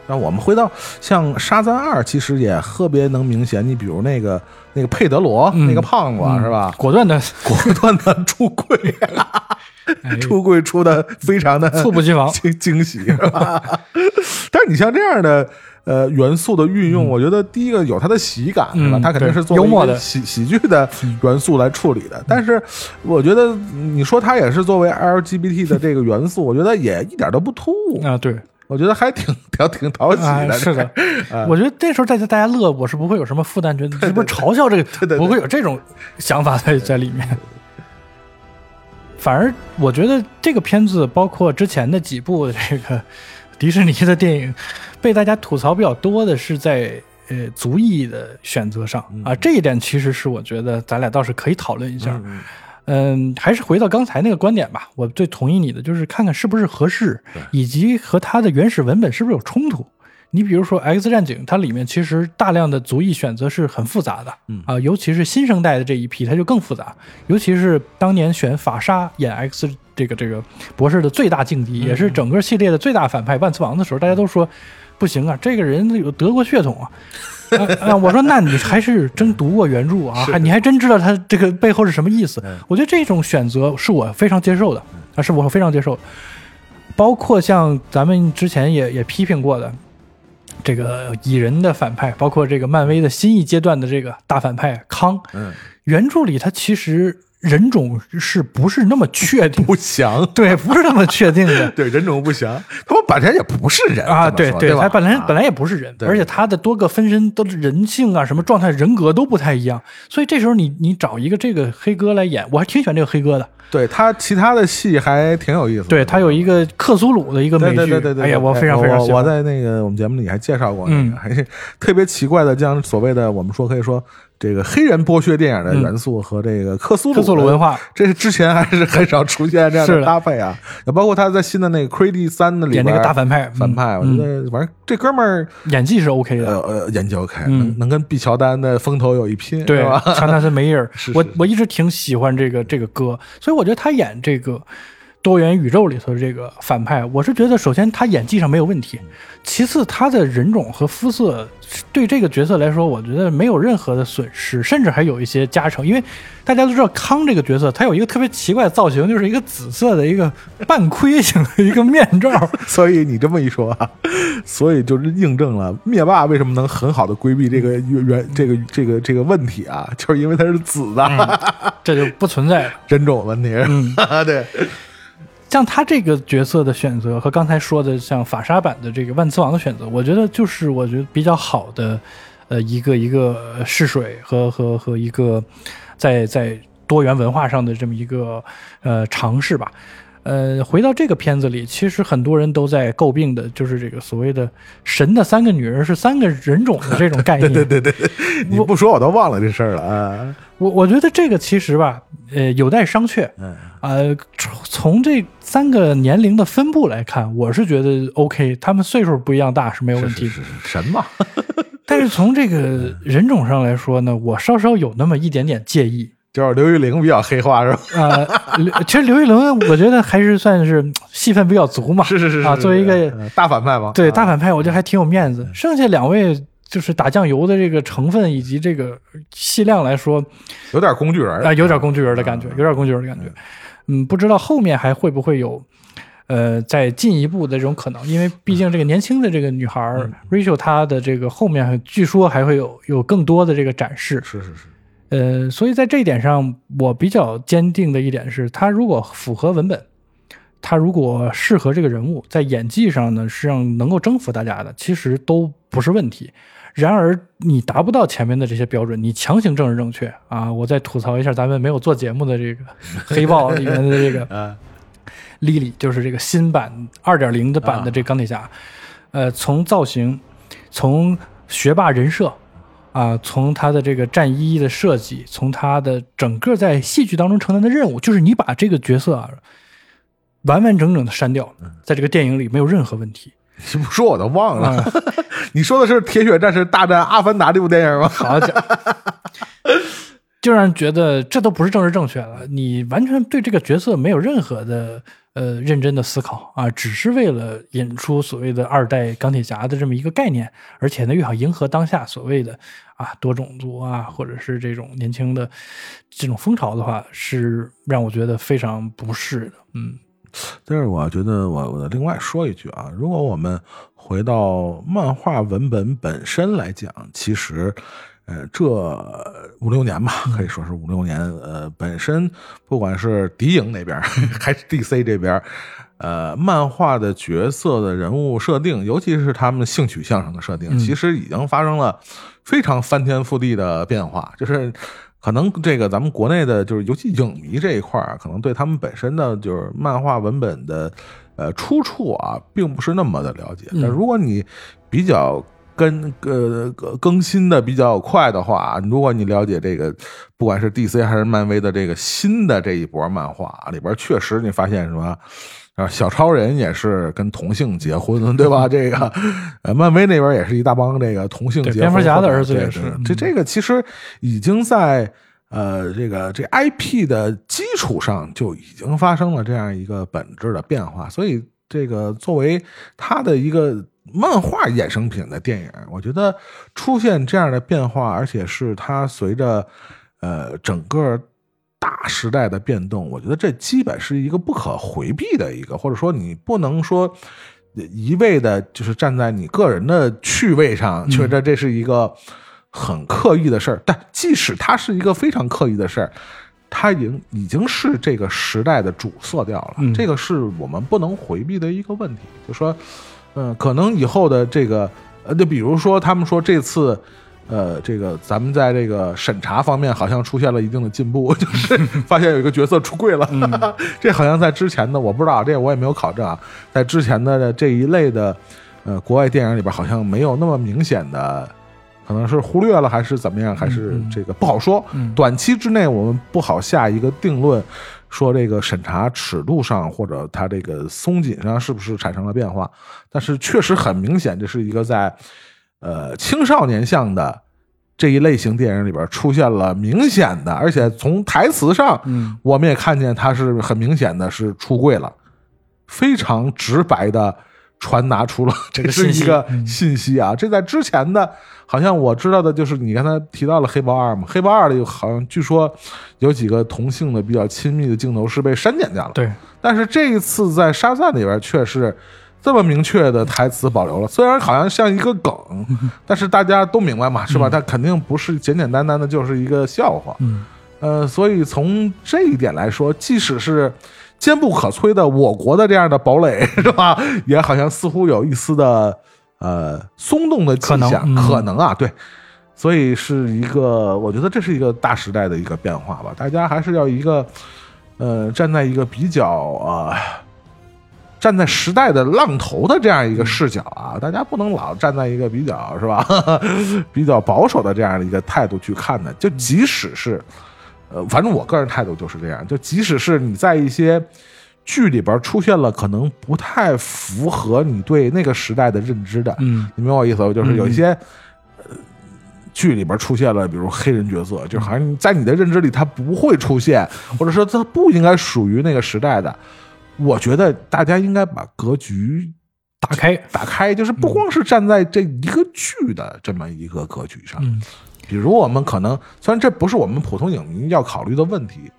那我们回到像《沙赞二》，其实也特别能明显。你比如那个那个佩德罗、嗯那个胖子、嗯是吧？果断的 果断的出柜，哎出柜出的非常的猝不及防。惊惊喜，是吧？但是你像这样的呃元素的运用，我觉得第一个有它的喜感，是吧？嗯它肯定是作为幽默的。一喜喜剧的元素来处理的。但是我觉得你说它也是作为 LGBT 的这个元素，我觉得也一点都不突兀，啊，对，我觉得还挺挺 挺讨喜啊，的。是的，啊。我觉得这时候大家大家乐，我是不会有什么负担，觉得是不是嘲笑这个，对对。不会有这种想法在在里面。反而我觉得这个片子，包括之前的几部这个迪士尼的电影，被大家吐槽比较多的是在呃族裔的选择上啊，这一点其实是我觉得咱俩倒是可以讨论一下。嗯嗯，还是回到刚才那个观点吧，我最同意你的，就是看看是不是合适，以及和它的原始文本是不是有冲突。你比如说《X 战警》，它里面其实大量的族裔选择是很复杂的，嗯啊，尤其是新生代的这一批，它就更复杂。尤其是当年选法沙演 X 这个这个博士的最大劲敌，也是整个系列的最大反派万磁王的时候，大家都说不行啊，这个人有德国血统啊。啊啊！我说，那你还是真读过原著啊？还你还真知道他这个背后是什么意思？我觉得这种选择是我非常接受的，啊，是我非常接受的。包括像咱们之前也也批评过的这个蚁人的反派，包括这个漫威的新一阶段的这个大反派康，嗯，原著里他其实人种是不是那么确定？不详，对，不是那么确定的。对人种不详，他们本来也不是人啊，对对，他本来啊本来也不是人，对而且他的多个分身都是人性啊，什么状态、人格都不太一样，所以这时候你你找一个这个黑哥来演，我还挺喜欢这个黑哥的。对他其他的戏还挺有意思的。对他有一个克苏鲁的一个美剧，对对对对对，哎呀，我非常非常喜欢。我在那个我们节目里还介绍过那嗯个，还是特别奇怪的，将所谓的我们说可以说这个黑人剥削电影的元素和这个克苏鲁克苏鲁文化，这是之前还是很少出现这样的搭配啊。也包括他在新的那个《Creed 三》的里演那个大反派，反派，我嗯觉得反正这哥们儿演技是 OK 的。呃呃演技 OK，嗯。能能跟毕乔丹的风头有一拼，对是吧？，乔丹是梅尔是，我我一直挺喜欢这个这个歌，所以我觉得他演这个多元宇宙里头的这个反派，我是觉得首先他演技上没有问题，其次他的人种和肤色对这个角色来说，我觉得没有任何的损失，甚至还有一些加成，因为大家都知道康这个角色，他有一个特别奇怪的造型，就是一个紫色的一个半盔型的一个面罩，所以你这么一说啊，所以就是印证了灭霸为什么能很好的规避这个原这个这个这个问题啊，就是因为他是紫的、这就不存在。人种问题。嗯，对，像他这个角色的选择和刚才说的像法沙版的这个万磁王的选择，我觉得就是我觉得比较好的，呃，一个一个试水和和和一个在在多元文化上的这么一个呃尝试吧。呃，回到这个片子里，其实很多人都在诟病的，就是这个所谓的“神的三个女人是三个人种”的这种概念。对对对对，你不说我都忘了这事儿了啊。我我觉得这个其实吧，呃，有待商榷。嗯呃，从从这三个年龄的分布来看，我是觉得 OK，他们岁数不一样大是没有问题的。是是是神嘛，但是从这个人种上来说呢，我稍稍有那么一点点介意。就是刘玉玲比较黑化是吧？啊、刘其实刘玉玲，我觉得还是算是戏份比较足嘛。是是是啊，作为一个呃大反派嘛，啊对大反派，我觉得还挺有面子。剩下两位就是打酱油的这个成分以及这个戏量来说，有点工具人啊，有点工具人的感觉，有点工具人的感觉。嗯，不知道后面还会不会有，呃，再进一步的这种可能，因为毕竟这个年轻的这个女孩儿 Rachel，她的这个后面据说还会有有更多的这个展示。是是是，呃，所以在这一点上，我比较坚定的一点是，他如果符合文本，他如果适合这个人物，在演技上呢，实际上能够征服大家的，其实都不是问题。然而，你达不到前面的这些标准，你强行政治正确啊！我再吐槽一下咱们没有做节目的这个 《黑豹》里面的这个嗯 Lily，就是这个新版二点零的版的这钢铁侠，呃，从造型，从学霸人设啊，从他的这个战衣的设计，从他的整个在戏剧当中承担的任务，就是你把这个角色啊完完整整的删掉，在这个电影里没有任何问题。你不说我都忘了。啊，你说的是《铁血战士大战阿凡达》这部电影吗？好讲，就让人觉得这都不是政治正确了，你完全对这个角色没有任何的呃认真的思考啊，只是为了引出所谓的二代钢铁侠的这么一个概念，而且呢又想迎合当下所谓的啊多种族啊，或者是这种年轻的这种风潮的话，是让我觉得非常不适的。嗯但是我觉得我我另外说一句啊，如果我们回到漫画文本本身来讲，其实。呃，这五六年吧，可以说是五六年。呃，本身不管是敌营那边 还是 DC 这边，呃，漫画的角色的人物设定，尤其是他们性取向上的设定，嗯其实已经发生了非常翻天覆地的变化。就是可能这个咱们国内的，就是尤其影迷这一块儿，可能对他们本身的就是漫画文本的呃出处啊，并不是那么的了解。嗯但如果你比较跟呃更更新的比较快的话，如果你了解这个，不管是 DC 还是漫威的这个新的这一波漫画里边，确实你发现什么？啊，小超人也是跟同性结婚，对吧？这个，呃，漫威那边也是一大帮这个同性结婚。蝙蝠侠的儿子也是嗯这这个其实已经在呃这个这 IP 的基础上就已经发生了这样一个本质的变化，所以这个作为它的一个漫画衍生品的电影，我觉得出现这样的变化，而且是它随着呃整个大时代的变动，我觉得这基本是一个不可回避的一个，或者说你不能说一味的就是站在你个人的趣味上，觉得这是一个很刻意的事儿。但即使它是一个非常刻意的事儿，它已经已经是这个时代的主色调了。嗯这个是我们不能回避的一个问题。就说，嗯、可能以后的这个，呃，就比如说他们说这次。呃，这个咱们在这个审查方面好像出现了一定的进步，就是发现有一个角色出柜了，这好像在之前的我不知道，这我也没有考证啊，在之前的这一类的呃国外电影里边，好像没有那么明显的，可能是忽略了还是怎么样，还是这个不好说。嗯短期之内我们不好下一个定论，说这个审查尺度上或者它这个松紧上是不是产生了变化，但是确实很明显，这是一个在呃青少年向的这一类型电影里边出现了明显的，而且从台词上，嗯我们也看见他是很明显的是出柜了，非常直白的传达出了这是一个嗯信息啊。这在之前的，好像我知道的就是你刚才提到了黑豹二嘛，黑豹二里好像据说有几个同性的比较亲密的镜头是被删减掉了，对，但是这一次在沙赞里边却是这么明确的台词保留了，虽然好像像一个梗，但是大家都明白嘛，是吧？它肯定不是简简单单的就是一个笑话。嗯呃，所以从这一点来说，即使是坚不可摧的我国的这样的堡垒，是吧？也好像似乎有一丝的呃松动的迹象，可能嗯可能啊，对。所以是一个，我觉得这是一个大时代的一个变化吧。大家还是要一个呃，站在一个比较呃，站在时代的浪头的这样一个视角啊，大家不能老站在一个比较是吧，比较保守的这样的一个态度去看的。就即使是，呃，反正我个人态度就是这样，就即使是你在一些剧里边出现了可能不太符合你对那个时代的认知的，嗯你明白我意思吧？就是有一些。呃剧里边出现了，比如黑人角色，就好像在你的认知里他不会出现，或者说他不应该属于那个时代的。我觉得大家应该把格局打开，打开，就是不光是站在这一个剧的这么一个格局上。嗯比如我们可能，虽然这不是我们普通影迷要考虑的问题，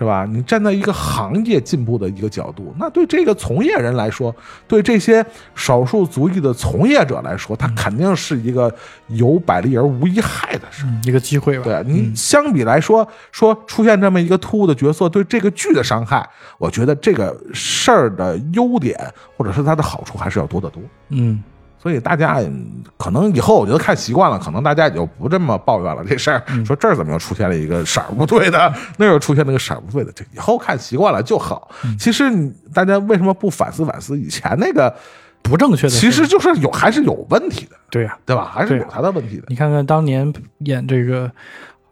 是吧？你站在一个行业进步的一个角度，那对这个从业人来说，对这些少数族裔的从业者来说，他肯定是一个有百利而无一害的事一个机会吧。对啊你相比来说，说出现这么一个突兀的角色对这个剧的伤害，我觉得这个事儿的优点或者是它的好处还是要多得多。嗯所以大家嗯可能以后我觉得看习惯了，可能大家也就不这么抱怨了这事儿，说这儿怎么又出现了一个色儿不对的，那儿又出现那个色儿不对的，这以后看习惯了就好。其实大家为什么不反思反思以前那个，不正确的。其实就是有还是有问题的，对呀、对吧？还是有他的问题的。你看看当年演这个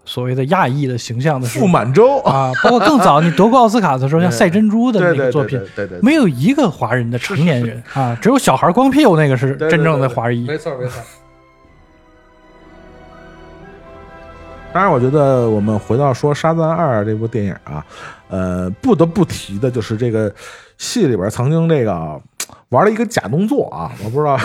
所谓的亚裔的形象的时傅满洲。啊，包括更早你夺过奥斯卡的时候，像《赛珍珠》的那个作品对，对对对。没有一个华人的成年人啊，只有小孩光屁股那个是真正的对华裔。没错没错。当然，我觉得我们回到说《沙赞二》这部电影啊，呃，不得不提的就是这个戏里边曾经这个玩了一个假动作啊，我不知道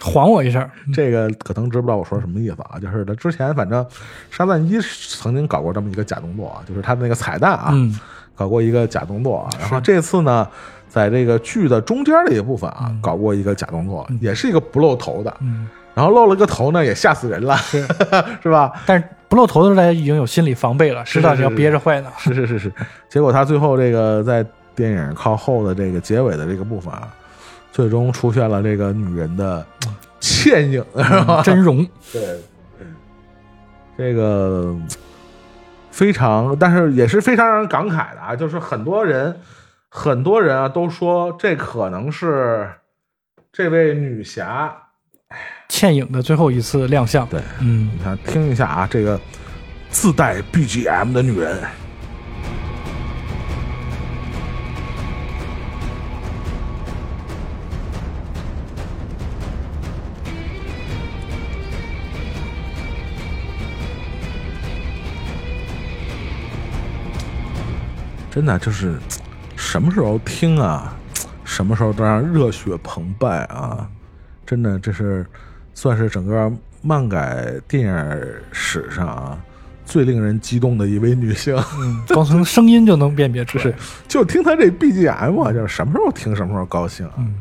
还我一下，这个可能知不知道我说什么意思啊？就是他之前反正沙赞一曾经搞过这么一个假动作啊，就是他的那个彩蛋啊，嗯。搞过一个假动作啊，然后这次呢，在这个剧的中间的一部分啊，搞过一个假动作，也是一个不露头的，嗯，然后露了个头呢，也吓死人了，是，是吧？但是不露头的时候，大家已经有心理防备了，知道你要憋着坏呢。是是是是，结果他最后这个在电影靠后的这个结尾的这个部分啊，最终出现了这个女人的倩影，是吧？真容，对，这个非常，但是也是非常让人感慨的啊，就是很多人，很多人啊都说这可能是这位女侠，倩影的最后一次亮相。对，嗯你看听一下啊，这个自带 BGM 的女人。真的就是什么时候听啊，什么时候都让热血澎湃啊！真的，这是算是整个漫改电影史上啊最令人激动的一位女性。嗯，光从声音就能辨别出来。就听她这 BGM 啊，就是什么时候听什么时候高兴啊！嗯，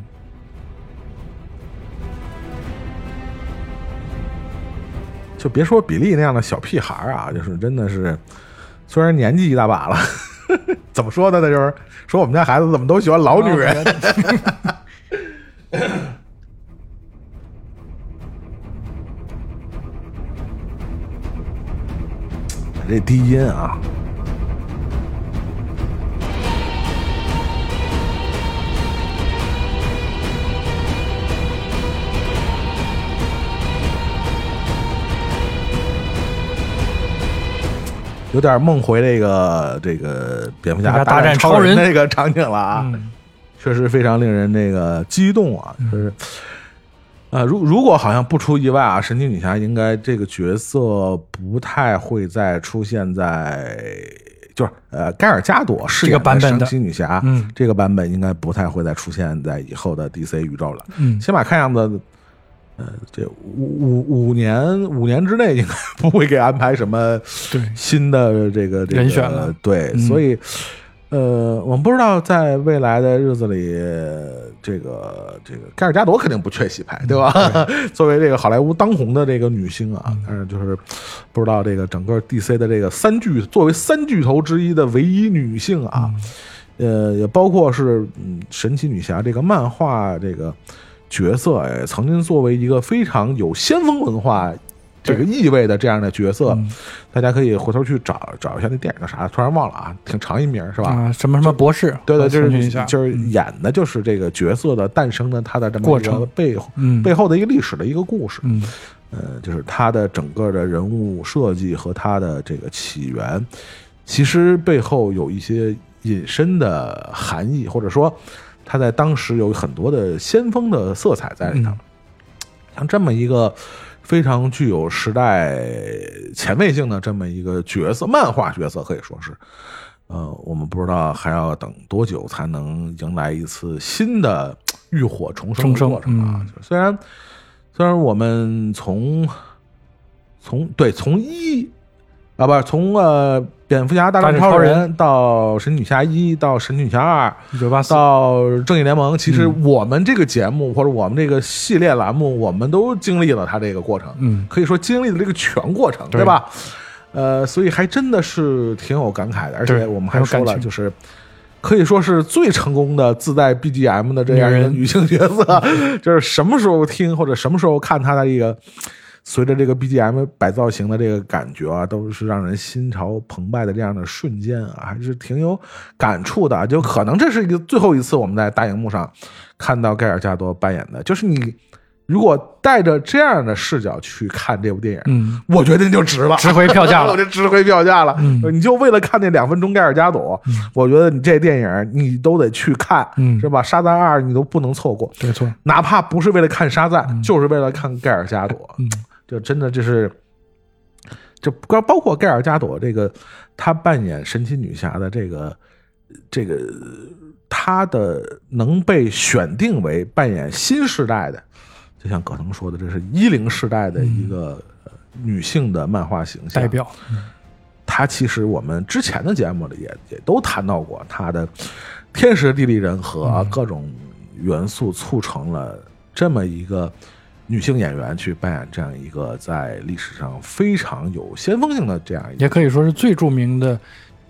就别说比利那样的小屁孩儿啊，就是真的是，虽然年纪一大把了，怎么说呢？那就是说我们家孩子怎么都喜欢老女人。这低音啊，有点梦回这个这个蝙蝠侠大战超超人那个场景了啊。嗯确实非常令人那个激动啊！就是，呃，如如果好像不出意外啊，神奇女侠应该这个角色不太会再出现在，就是呃，盖尔加朵饰这演神个版本的奇女侠，嗯这个版本应该不太会再出现在以后的 DC 宇宙了。嗯起码看样子，呃，这五五五年五年之内应该 不会给安排什么对新的这个这个人选了对，嗯所以呃，我们不知道在未来的日子里，这个这个盖尔加朵肯定不缺戏拍，对吧？作为这个好莱坞当红的这个女星啊，但是就是不知道这个整个 DC 的这个三巨作为三巨头之一的唯一女性啊，呃，也包括是嗯神奇女侠这个漫画这个角色，哎，曾经作为一个非常有先锋文化这个意味的这样的角色，嗯。大家可以回头去找找一下那电影叫啥，突然忘了啊，挺长一名是吧？啊，什么什么博士，对对，就是就是演的就是这个角色的诞生的他的这么一个过程。背背后的一个历史的一个故事。嗯。呃，就是他的整个的人物设计和他的这个起源，其实背后有一些隐身的含义，或者说他在当时有很多的先锋的色彩在里头。嗯像这么一个非常具有时代前卫性的这么一个角色，漫画角色可以说是，呃，我们不知道还要等多久才能迎来一次新的浴火重生的过程啊！嗯虽然虽然我们从从对从一啊不是从呃蝙蝠侠大战超超人人到神女侠一到神女侠二一九八四，到正义联盟，其实嗯我们这个节目或者我们这个系列栏目，我们都经历了它这个过程，嗯可以说经历了这个全过程，对对吧？呃，所以还真的是挺有感慨的，而且我们还说了，就是可以说是最成功的自带 BGM 的这样一个女人女性角色，就是什么时候听或者什么时候看她的一个。随着这个 BGM 摆造型的这个感觉啊，都是让人心潮澎湃的这样的瞬间啊，还是挺有感触的啊。就可能这是一个最后一次我们在大荧幕上看到盖尔加朵扮演的，就是你如果带着这样的视角去看这部电影，嗯，我觉得你就值了，值回票价了我就值回票价了。嗯你就为了看那两分钟盖尔加朵，我觉得你这电影你都得去看，嗯是吧？沙赞二你都不能错过，没错，哪怕不是为了看沙赞，就是为了看盖尔加朵，嗯就真的就是，就包包括盖尔加朵这个，她扮演神奇女侠的这个这个，她的能被选定为扮演新时代的，就像葛腾说的，这是一零时代的一个呃女性的漫画形象代表，他其实我们之前的节目里也也都谈到过她的天时地利人和啊各种元素促成了这么一个女性演员去扮演这样一个在历史上非常有先锋性的这样一个。也可以说是最著名的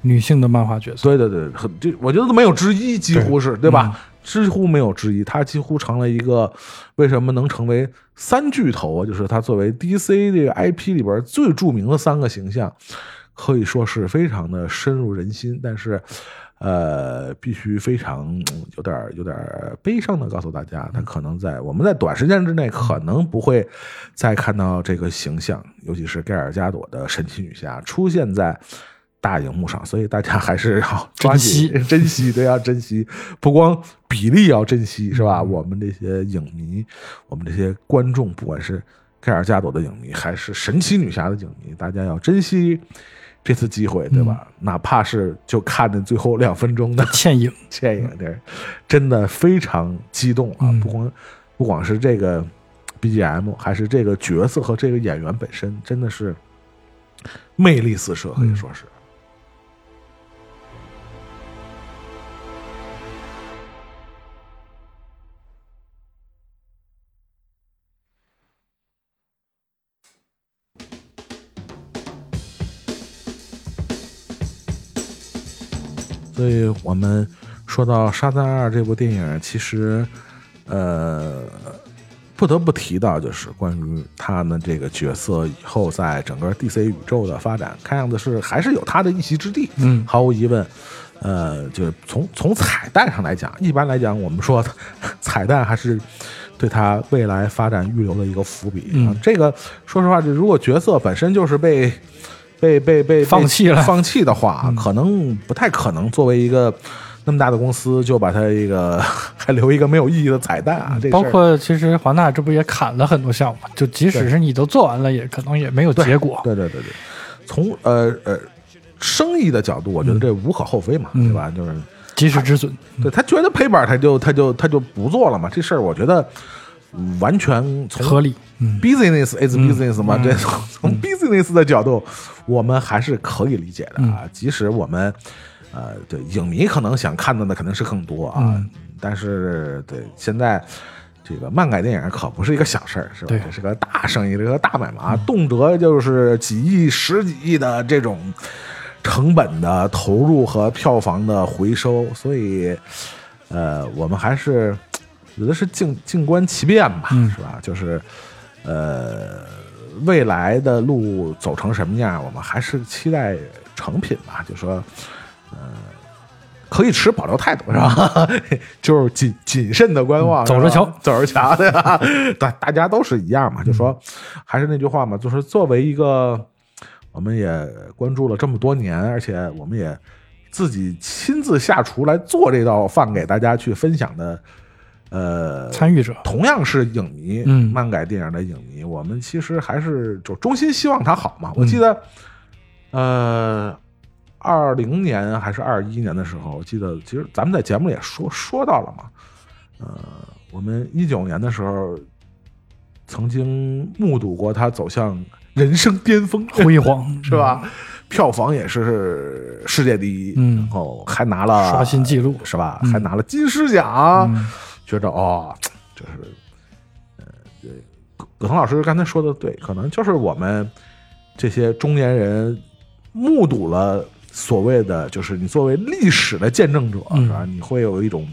女性的漫画角色。对对对，很这我觉得都没有之一，几乎是对吧？几乎没有之一，她几乎成了一个为什么能成为三巨头啊？就是她作为 DC 这个 IP 里边最著名的三个形象，可以说是非常的深入人心。但是，呃，必须非常嗯有点有点悲伤的告诉大家，他可能在我们在短时间之内可能不会再看到这个形象，尤其是盖尔加朵的神奇女侠出现在。大荧幕上，所以大家还是要抓紧珍珍惜，对，要珍惜，不光比例要珍惜，是吧？我们这些影迷，我们这些观众，不管是盖尔加朵的影迷，还是神奇女侠的影迷，大家要珍惜这次机会，对吧？哪怕是就看那最后两分钟的 倩影，倩影，这真的非常激动啊！嗯不光不光是这个 BGM，还是这个角色和这个演员本身，真的是魅力四射，可以说是。所以我们说到《沙赞二》这部电影，其实，呃，不得不提到就是关于他们这个角色以后在整个 DC 宇宙的发展，看样子是还是有他的一席之地。嗯毫无疑问，呃，就是从从彩蛋上来讲，一般来讲，我们说 彩蛋还是对他未来发展预留的一个伏笔。嗯啊这个说实话，就如果角色本身就是被被被被放弃了放弃的话，嗯可能不太可能作为一个那么大的公司就把它一个 还留一个没有意义的彩蛋啊。这包括其实华纳这不也砍了很多项目，就即使是你都做完了，也可能也没有结果。对对对对，从呃呃生意的角度，我觉得这无可厚非嘛，嗯对吧？就是及时止损，对他觉得赔本，他就他就他就不做了嘛。这事儿我觉得嗯完全从合理。嗯 business is business 嘛，嗯这从从 business 的角度，我们还是可以理解的嗯啊。即使我们呃，对影迷可能想看到的肯定是更多啊，嗯但是对现在。这个漫改电影可不是一个小事儿，是吧？这是个大生意，这个大买卖，动辄就是几亿、十几亿的这种成本的投入和票房的回收，所以，呃，我们还是有的是静静观其变吧，嗯是吧？就是，呃，未来的路走成什么样，我们还是期待成品吧。就说，呃，可以持保留态度是吧？就是谨谨慎的观望，嗯走着瞧走着瞧，对吧？大大家都是一样嘛。就说，还是那句话嘛，就是作为一个，我们也关注了这么多年，而且我们也自己亲自下厨来做这道饭给大家去分享的，呃，参与者，同样是影迷，嗯漫改电影的影迷，我们其实还是就衷心希望他好嘛。我记得，呃，二零年还是二一年的时候，我记得其实咱们在节目里也说说到了嘛。呃，我们一九年的时候，曾经目睹过他走向人生巅峰，辉煌是吧？票房也是世界第一，嗯然后还拿了刷新纪录是吧？嗯还拿了金狮奖，嗯觉着哦，就是，呃，对，葛葛腾老师刚才说的对，可能就是我们这些中年人目睹了所谓的，就是你作为历史的见证者，嗯是吧？你会有一种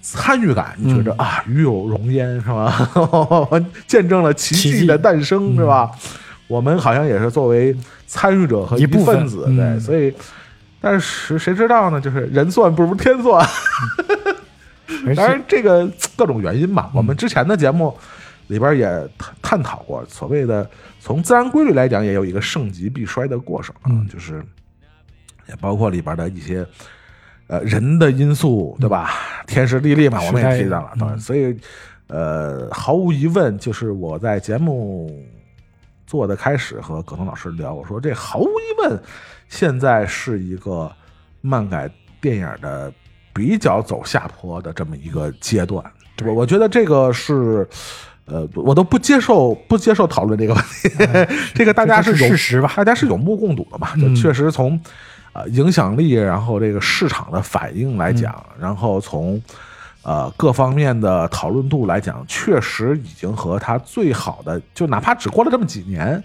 参与感，你觉着、嗯啊，与有荣焉，是吧？见证了奇奇迹迹的诞生，嗯是吧？我们好像也是作为参与者和一部分分子，嗯对，所以。但是谁知道呢？就是人算不如天算，而当然，这个各种原因吧，我们之前的节目里边也探探讨过，所谓的从自然规律来讲，也有一个盛极必衰的过程啊，嗯就是也包括里边的一些呃人的因素，对吧？天时地利嘛，我们也提到了，所以呃，毫无疑问，就是我在节目做的开始和葛腾老师聊，我说这毫无疑问，现在是一个漫改电影的比较走下坡的这么一个阶段。我我觉得这个是，呃，我都不接受不接受讨论这个问题，这个大家是有是事实吧大家是有目共睹的嘛，就嗯确实从呃影响力，然后这个市场的反应来讲，嗯然后从呃各方面的讨论度来讲，确实已经和他最好的，就哪怕只过了这么几年。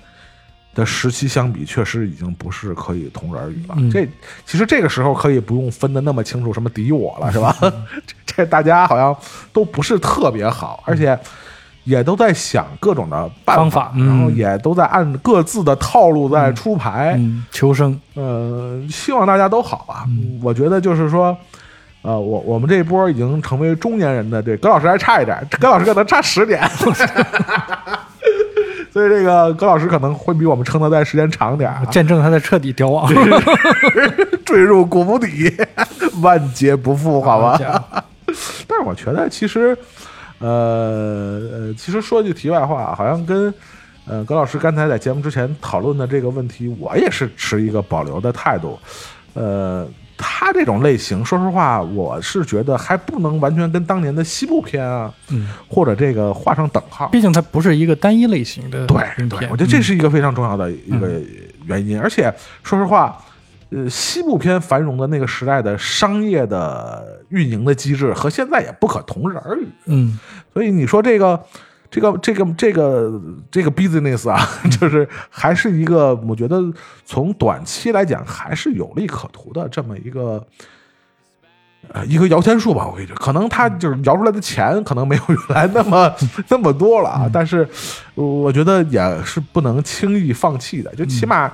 的时期相比，确实已经不是可以同日而语了。嗯这其实这个时候可以不用分的那么清楚，什么敌我了，是吧？这这大家好像都不是特别好，而且也都在想各种的办方法嗯然后也都在按各自的套路在出牌。嗯，求生，呃，希望大家都好吧。嗯我觉得就是说，呃，我我们这一波已经成为中年人的，对，葛老师还差一点，葛老师可能差十点，所以这个葛老师可能会比我们撑的再时间长点儿啊，见证他的彻底凋亡，坠入谷底，万劫不复，好吧？但是我觉得其实，呃呃，其实说句题外话，好像跟呃葛老师刚才在节目之前讨论的这个问题，我也是持一个保留的态度。呃，他这种类型，说实话，我是觉得还不能完全跟当年的西部片啊，嗯，或者这个画上等号。毕竟它不是一个单一类型的对我觉得这是一个非常重要的一个原因。而且说实话，呃，西部片繁荣的那个时代的商业的运营的机制和现在也不可同日而语。嗯所以你说这个。这个这个这个这个 business 啊，就是还是一个，我觉得从短期来讲还是有利可图的这么一个，呃，一个摇钱树吧。我跟你说，可能它就是摇出来的钱可能没有原来那么 那么多了啊，但是我觉得也是不能轻易放弃的。就起码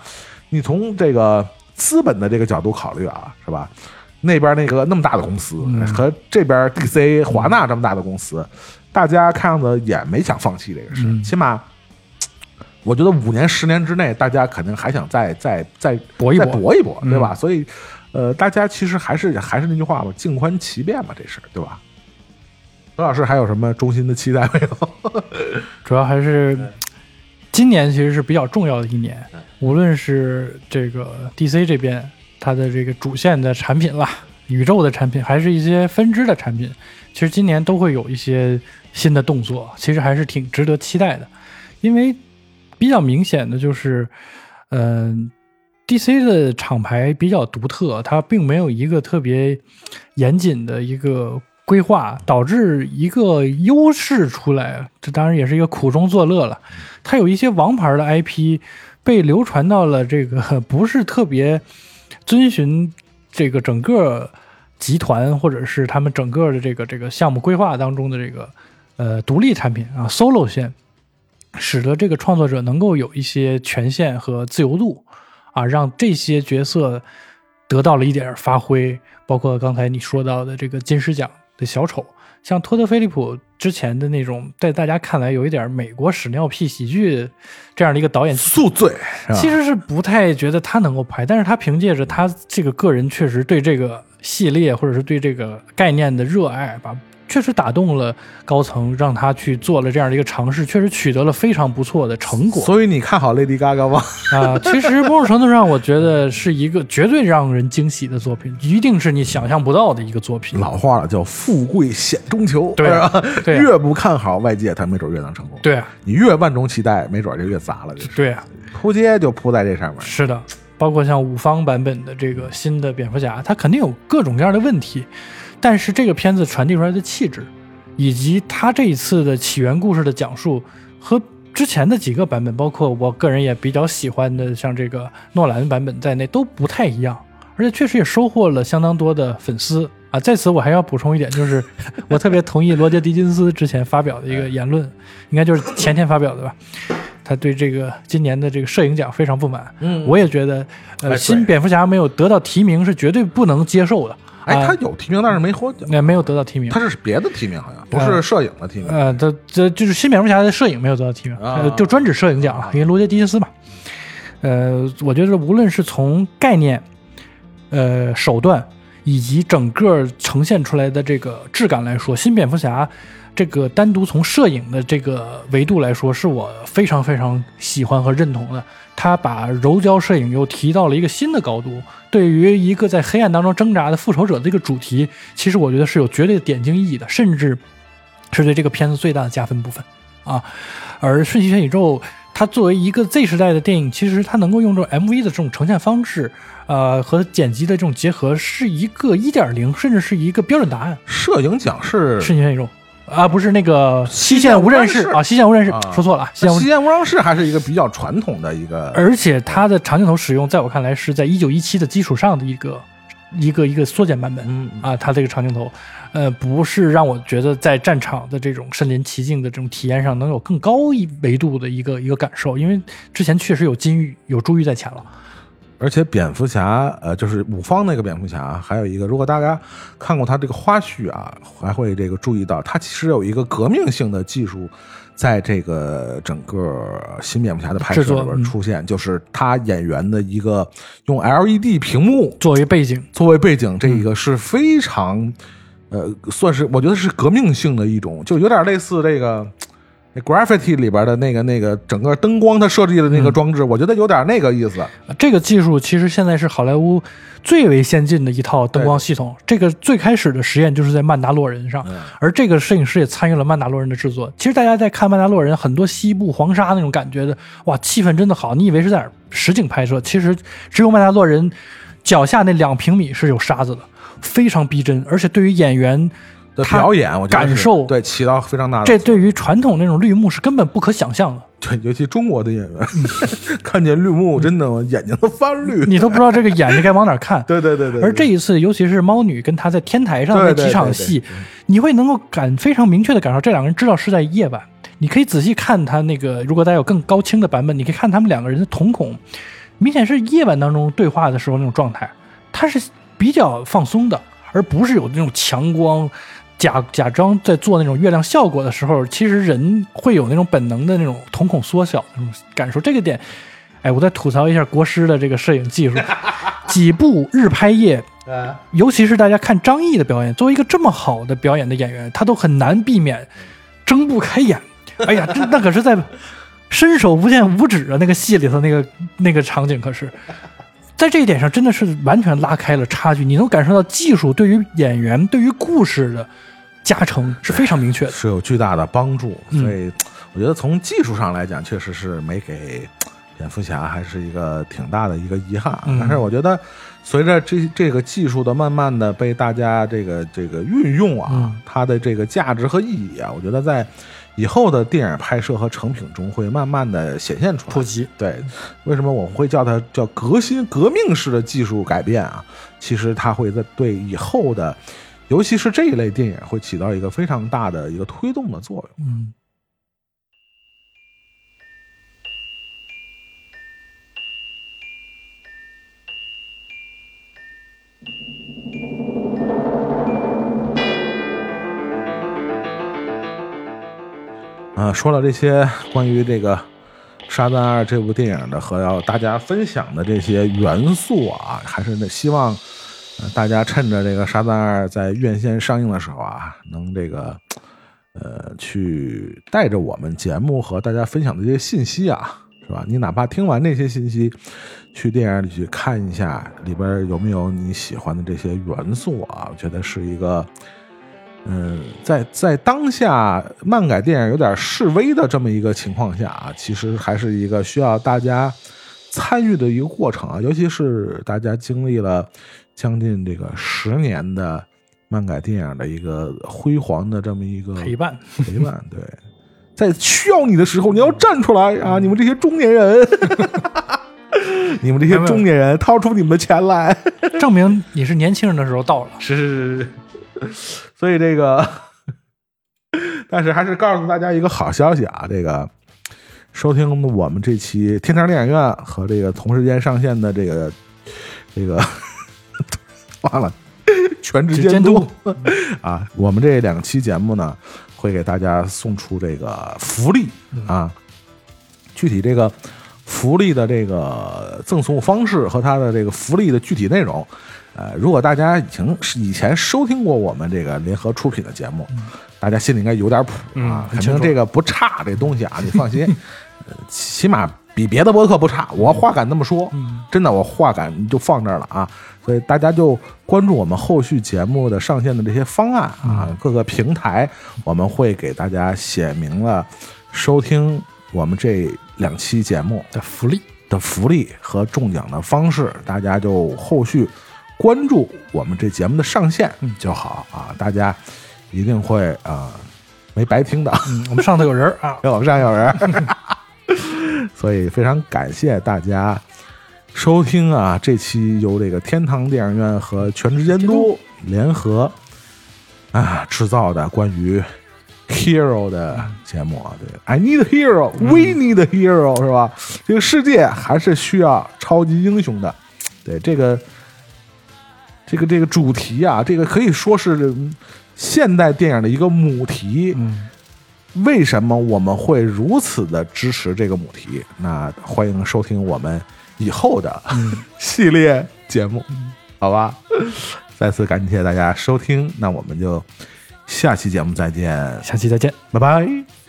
你从这个资本的这个角度考虑啊，是吧？那边那个那么大的公司嗯和这边 DC 华纳这么大的公司，大家看样子也没想放弃这个事，嗯起码。我觉得五年、十年之内，大家肯定还想再、再、再再搏一搏搏一搏，对吧？嗯所以，呃，大家其实还是还是那句话吧，静观其变吧，这事儿，对吧？何老师还有什么衷心的期待没有？主要还是今年其实是比较重要的一年，无论是这个 DC 这边它的这个主线的产品啦，宇宙的产品，还是一些分支的产品，其实今年都会有一些新的动作，其实还是挺值得期待的，因为比较明显的就是，嗯、DC 的厂牌比较独特，它并没有一个特别严谨的一个规划，导致一个优势出来，这当然也是一个苦中作乐了。它有一些王牌的 IP 被流传到了这个 不是特别遵循这个整个集团或者是他们整个的这个这个项目规划当中的这个呃独立产品啊 solo 线。使得这个创作者能够有一些权限和自由度啊，让这些角色得到了一点发挥。包括刚才你说到的这个金狮奖的小丑，像托德·菲利普之前的那种，在大家看来有一点美国屎尿屁喜剧这样的一个导演，宿醉？其实是不太觉得他能够拍，但是他凭借着他这个个人确实对这个系列或者是对这个概念的热爱吧，确实打动了高层，让他去做了这样的一个尝试，确实取得了非常不错的成果。所以你看好 Lady Gaga 吗？啊，其实某种程度上，我觉得是一个绝对让人惊喜的作品，一定是你想象不到的一个作品。老话了，叫富贵险中求，对啊？对啊越不看好外界，他没准越能成功。对啊，你越万众期待，没准就越砸了。就是对啊，扑街就扑在这上面。是的，包括像五方版本的这个新的蝙蝠侠，它肯定有各种各样的问题，但是这个片子传递出来的气质，以及它这一次的起源故事的讲述和之前的几个版本，包括我个人也比较喜欢的，像这个诺兰版本在内，都不太一样，而且确实也收获了相当多的粉丝啊。在此我还要补充一点，就是 我特别同意罗杰·狄金斯之前发表的一个言论，应该就是前天发表的吧。他对这个今年的这个摄影奖非常不满，嗯我也觉得，呃，新蝙蝠侠没有得到提名是绝对不能接受的。哎，啊他有提名，但是没获奖。那、没有得到提名，他是别的提名，好像不是摄影的提名。呃，这这就是新蝙蝠侠的摄影没有得到提名，就专指摄影奖了，因为罗杰·狄金斯嘛。呃，我觉得无论是从概念、呃手段以及整个呈现出来的这个质感来说，新蝙蝠侠这个单独从摄影的这个维度来说，是我非常非常喜欢和认同的。他把柔焦摄影又提到了一个新的高度，对于一个在黑暗当中挣扎的复仇者这个主题，其实我觉得是有绝对的点睛意义的，甚至是对这个片子最大的加分部分啊。而《瞬息全宇宙》它作为一个 Z 时代的电影，其实它能够用这种 MV 的这种呈现方式，呃，和剪辑的这种结合，是一个1.0，甚至是一个标准答案。摄影奖是《瞬息全宇宙》啊，不是那个西西线无战事啊，西线无战事啊说错了，西线无西线无双室还是一个比较传统的一个，而且它的长镜头使用，在我看来是在一九一七的基础上的一个一个一个缩减版本。嗯啊，它这个长镜头，呃，不是让我觉得在战场的这种身临其境的这种体验上能有更高一维度的一个一个感受，因为之前确实有金玉有珠玉在前了。而且蝙蝠侠，呃，就是五方那个蝙蝠侠，还有一个，如果大家看过他这个花絮啊，还会这个注意到，他其实有一个革命性的技术，在这个整个新蝙蝠侠的拍摄里边出现，就是他演员的一个用 LED 屏幕作为背景，作为背景，这一个是非常，呃，算是我觉得是革命性的一种，就有点类似这个。那 Graffiti 里边的那个那个整个灯光，它设计的那个装置，我觉得有点那个意思。呃这个技术其实现在是好莱坞最为先进的一套灯光系统。这个最开始的实验就是在曼达洛人上，而这个摄影师也参与了曼达洛人的制作。其实大家在看曼达洛人，很多西部黄沙那种感觉的，哇，气氛真的好。你以为是在实景拍摄，其实只有曼达洛人脚下那两平米是有沙子的，非常逼真，而且对于演员。的表演，我觉得感受对起到非常大的这对于传统那种绿幕是根本不可想象的，对，尤其中国的演员，看见绿幕真的我眼睛都发绿。你都不知道这个眼睛该往哪看。对对对对，而这一次，尤其是猫女跟她在天台上的几场戏，你会能够感非常明确的感受，这两个人知道是在夜晚。你可以仔细看他那个，如果大家有更高清的版本，你可以看他们两个人的瞳孔，明显是夜晚当中对话的时候那种状态，他是比较放松的，而不是有那种强光。假假装在做那种月亮效果的时候，其实人会有那种本能的那种瞳孔缩小那种感受。这个点，哎，我再吐槽一下国师的这个摄影技术，几部日拍业啊，尤其是大家看张译的表演，作为一个这么好的表演的演员，他都很难避免睁不开眼。哎呀，这那可是在伸手不见五指啊！那个戏里头那个那个场景，可是在这一点上真的是完全拉开了差距。你能感受到技术对于演员、对于故事的加成是非常明确的。是有巨大的帮助。嗯所以我觉得从技术上来讲，确实是没给蝙蝠侠还是一个挺大的一个遗憾。嗯但是我觉得，随着这这个技术的慢慢的被大家这个这个运用啊，嗯它的这个价值和意义啊，我觉得在以后的电影拍摄和成品中会慢慢的显现出来。普及，对，为什么我们会叫它叫革新、革命式的技术改变啊？其实它会在对以后的，尤其是这一类电影会起到一个非常大的一个推动的作用。嗯，呃，说了这些关于这个《沙赞二》这部电影的和要大家分享的这些元素啊，还是那希望、大家趁着这个《沙赞二》在院线上映的时候啊，能这个呃去带着我们节目和大家分享的这些信息啊，是吧？你哪怕听完这些信息，去电影里去看一下里边有没有你喜欢的这些元素啊，我觉得是一个。嗯，在在当下漫改电影有点示威的这么一个情况下啊，其实还是一个需要大家参与的一个过程啊，尤其是大家经历了将近这个十年的漫改电影的一个辉煌的这么一个陪伴，陪伴，对，在需要你的时候，你要站出来啊！你们这些中年人，你们这些中年人，掏出你们的钱来。证明你是年轻人的时候到了。是是是是，所以这个，但是还是告诉大家一个好消息啊，这个收听我们这期天堂电影院和这个同时间上线的这个这个忘了全职监督啊，我们这两期节目呢会给大家送出这个福利啊，具体这个。福利的这个赠送方式和它的这个福利的具体内容，呃，如果大家已经是以前收听过我们这个联合出品的节目，大家心里应该有点谱啊，肯定这个不差这东西啊，你放心，呃起码比别的播客不差。我话敢这么说，真的，我话敢就放这儿了啊。所以大家就关注我们后续节目的上线的这些方案啊，各个平台我们会给大家写明了收听我们这两期节目的福利，的福利和中奖的方式，大家就后续关注我们这节目的上线就好啊！大家一定会啊、没白听的，嗯，我们上头有人儿啊，我们上有人，所以非常感谢大家收听啊！这期由这个天堂电影院和全职监督联合啊制造的关于 hero 的节目啊，对，I need a hero，we need a hero 是吧？这个世界还是需要超级英雄的，对这个这个这个主题啊，这个可以说是嗯现代电影的一个母题。嗯，为什么我们会如此的支持这个母题？那欢迎收听我们以后的系列节目，好吧？再次感谢大家收听，那我们就下期节目再见，下期再见。拜拜。